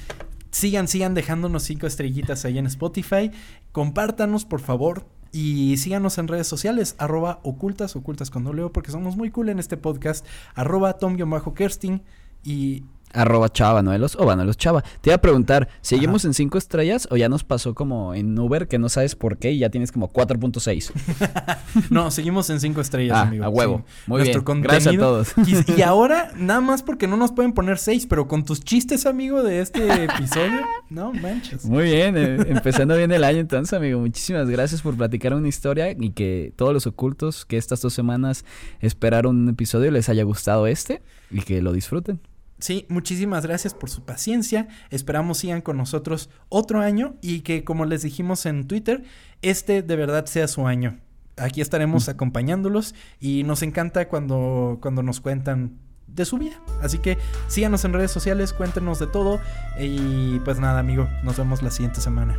sigan, sigan dejándonos cinco estrellitas ahí en Spotify. Compártanos, por favor. Y síganos en redes sociales, arroba ocultas, ocultas con doble O, porque somos muy cool en este podcast, arroba tom-kersting y Arroba chava, Noelos o Vanelos chava. Te iba a preguntar, ¿seguimos en 5 estrellas o ya nos pasó como en Uber que no sabes por qué y ya tienes como 4.6? No, seguimos en cinco estrellas, Ah, amigo. a huevo. Muy Nuestro bien. Gracias a todos. Y, y ahora, nada más porque no nos pueden poner seis, pero con tus chistes, amigo, de este episodio, no manches. Muy bien, eh, empezando bien el año entonces, amigo. Muchísimas gracias por platicar una historia y que todos los ocultos que estas dos semanas esperaron un episodio les haya gustado este y que lo disfruten. Sí, muchísimas gracias por su paciencia. Esperamos sigan con nosotros otro año y que, como les dijimos en Twitter, este de verdad sea su año. Aquí estaremos acompañándolos y nos encanta cuando, cuando nos cuentan de su vida. Así que síganos en redes sociales, cuéntenos de todo. Y pues nada, amigo, nos vemos la siguiente semana.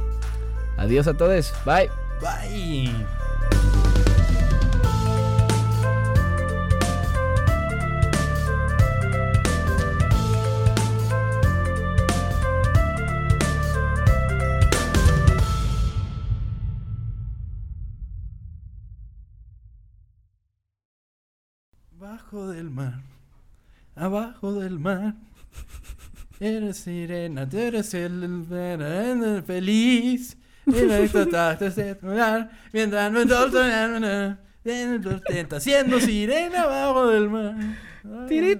Adiós a todos. Bye. Bye. Bajo del mar, abajo del mar. Eres sirena, tú eres el, el feliz. Trataste de volar, mientras me torturan, siendo sirena abajo del mar. Tiri,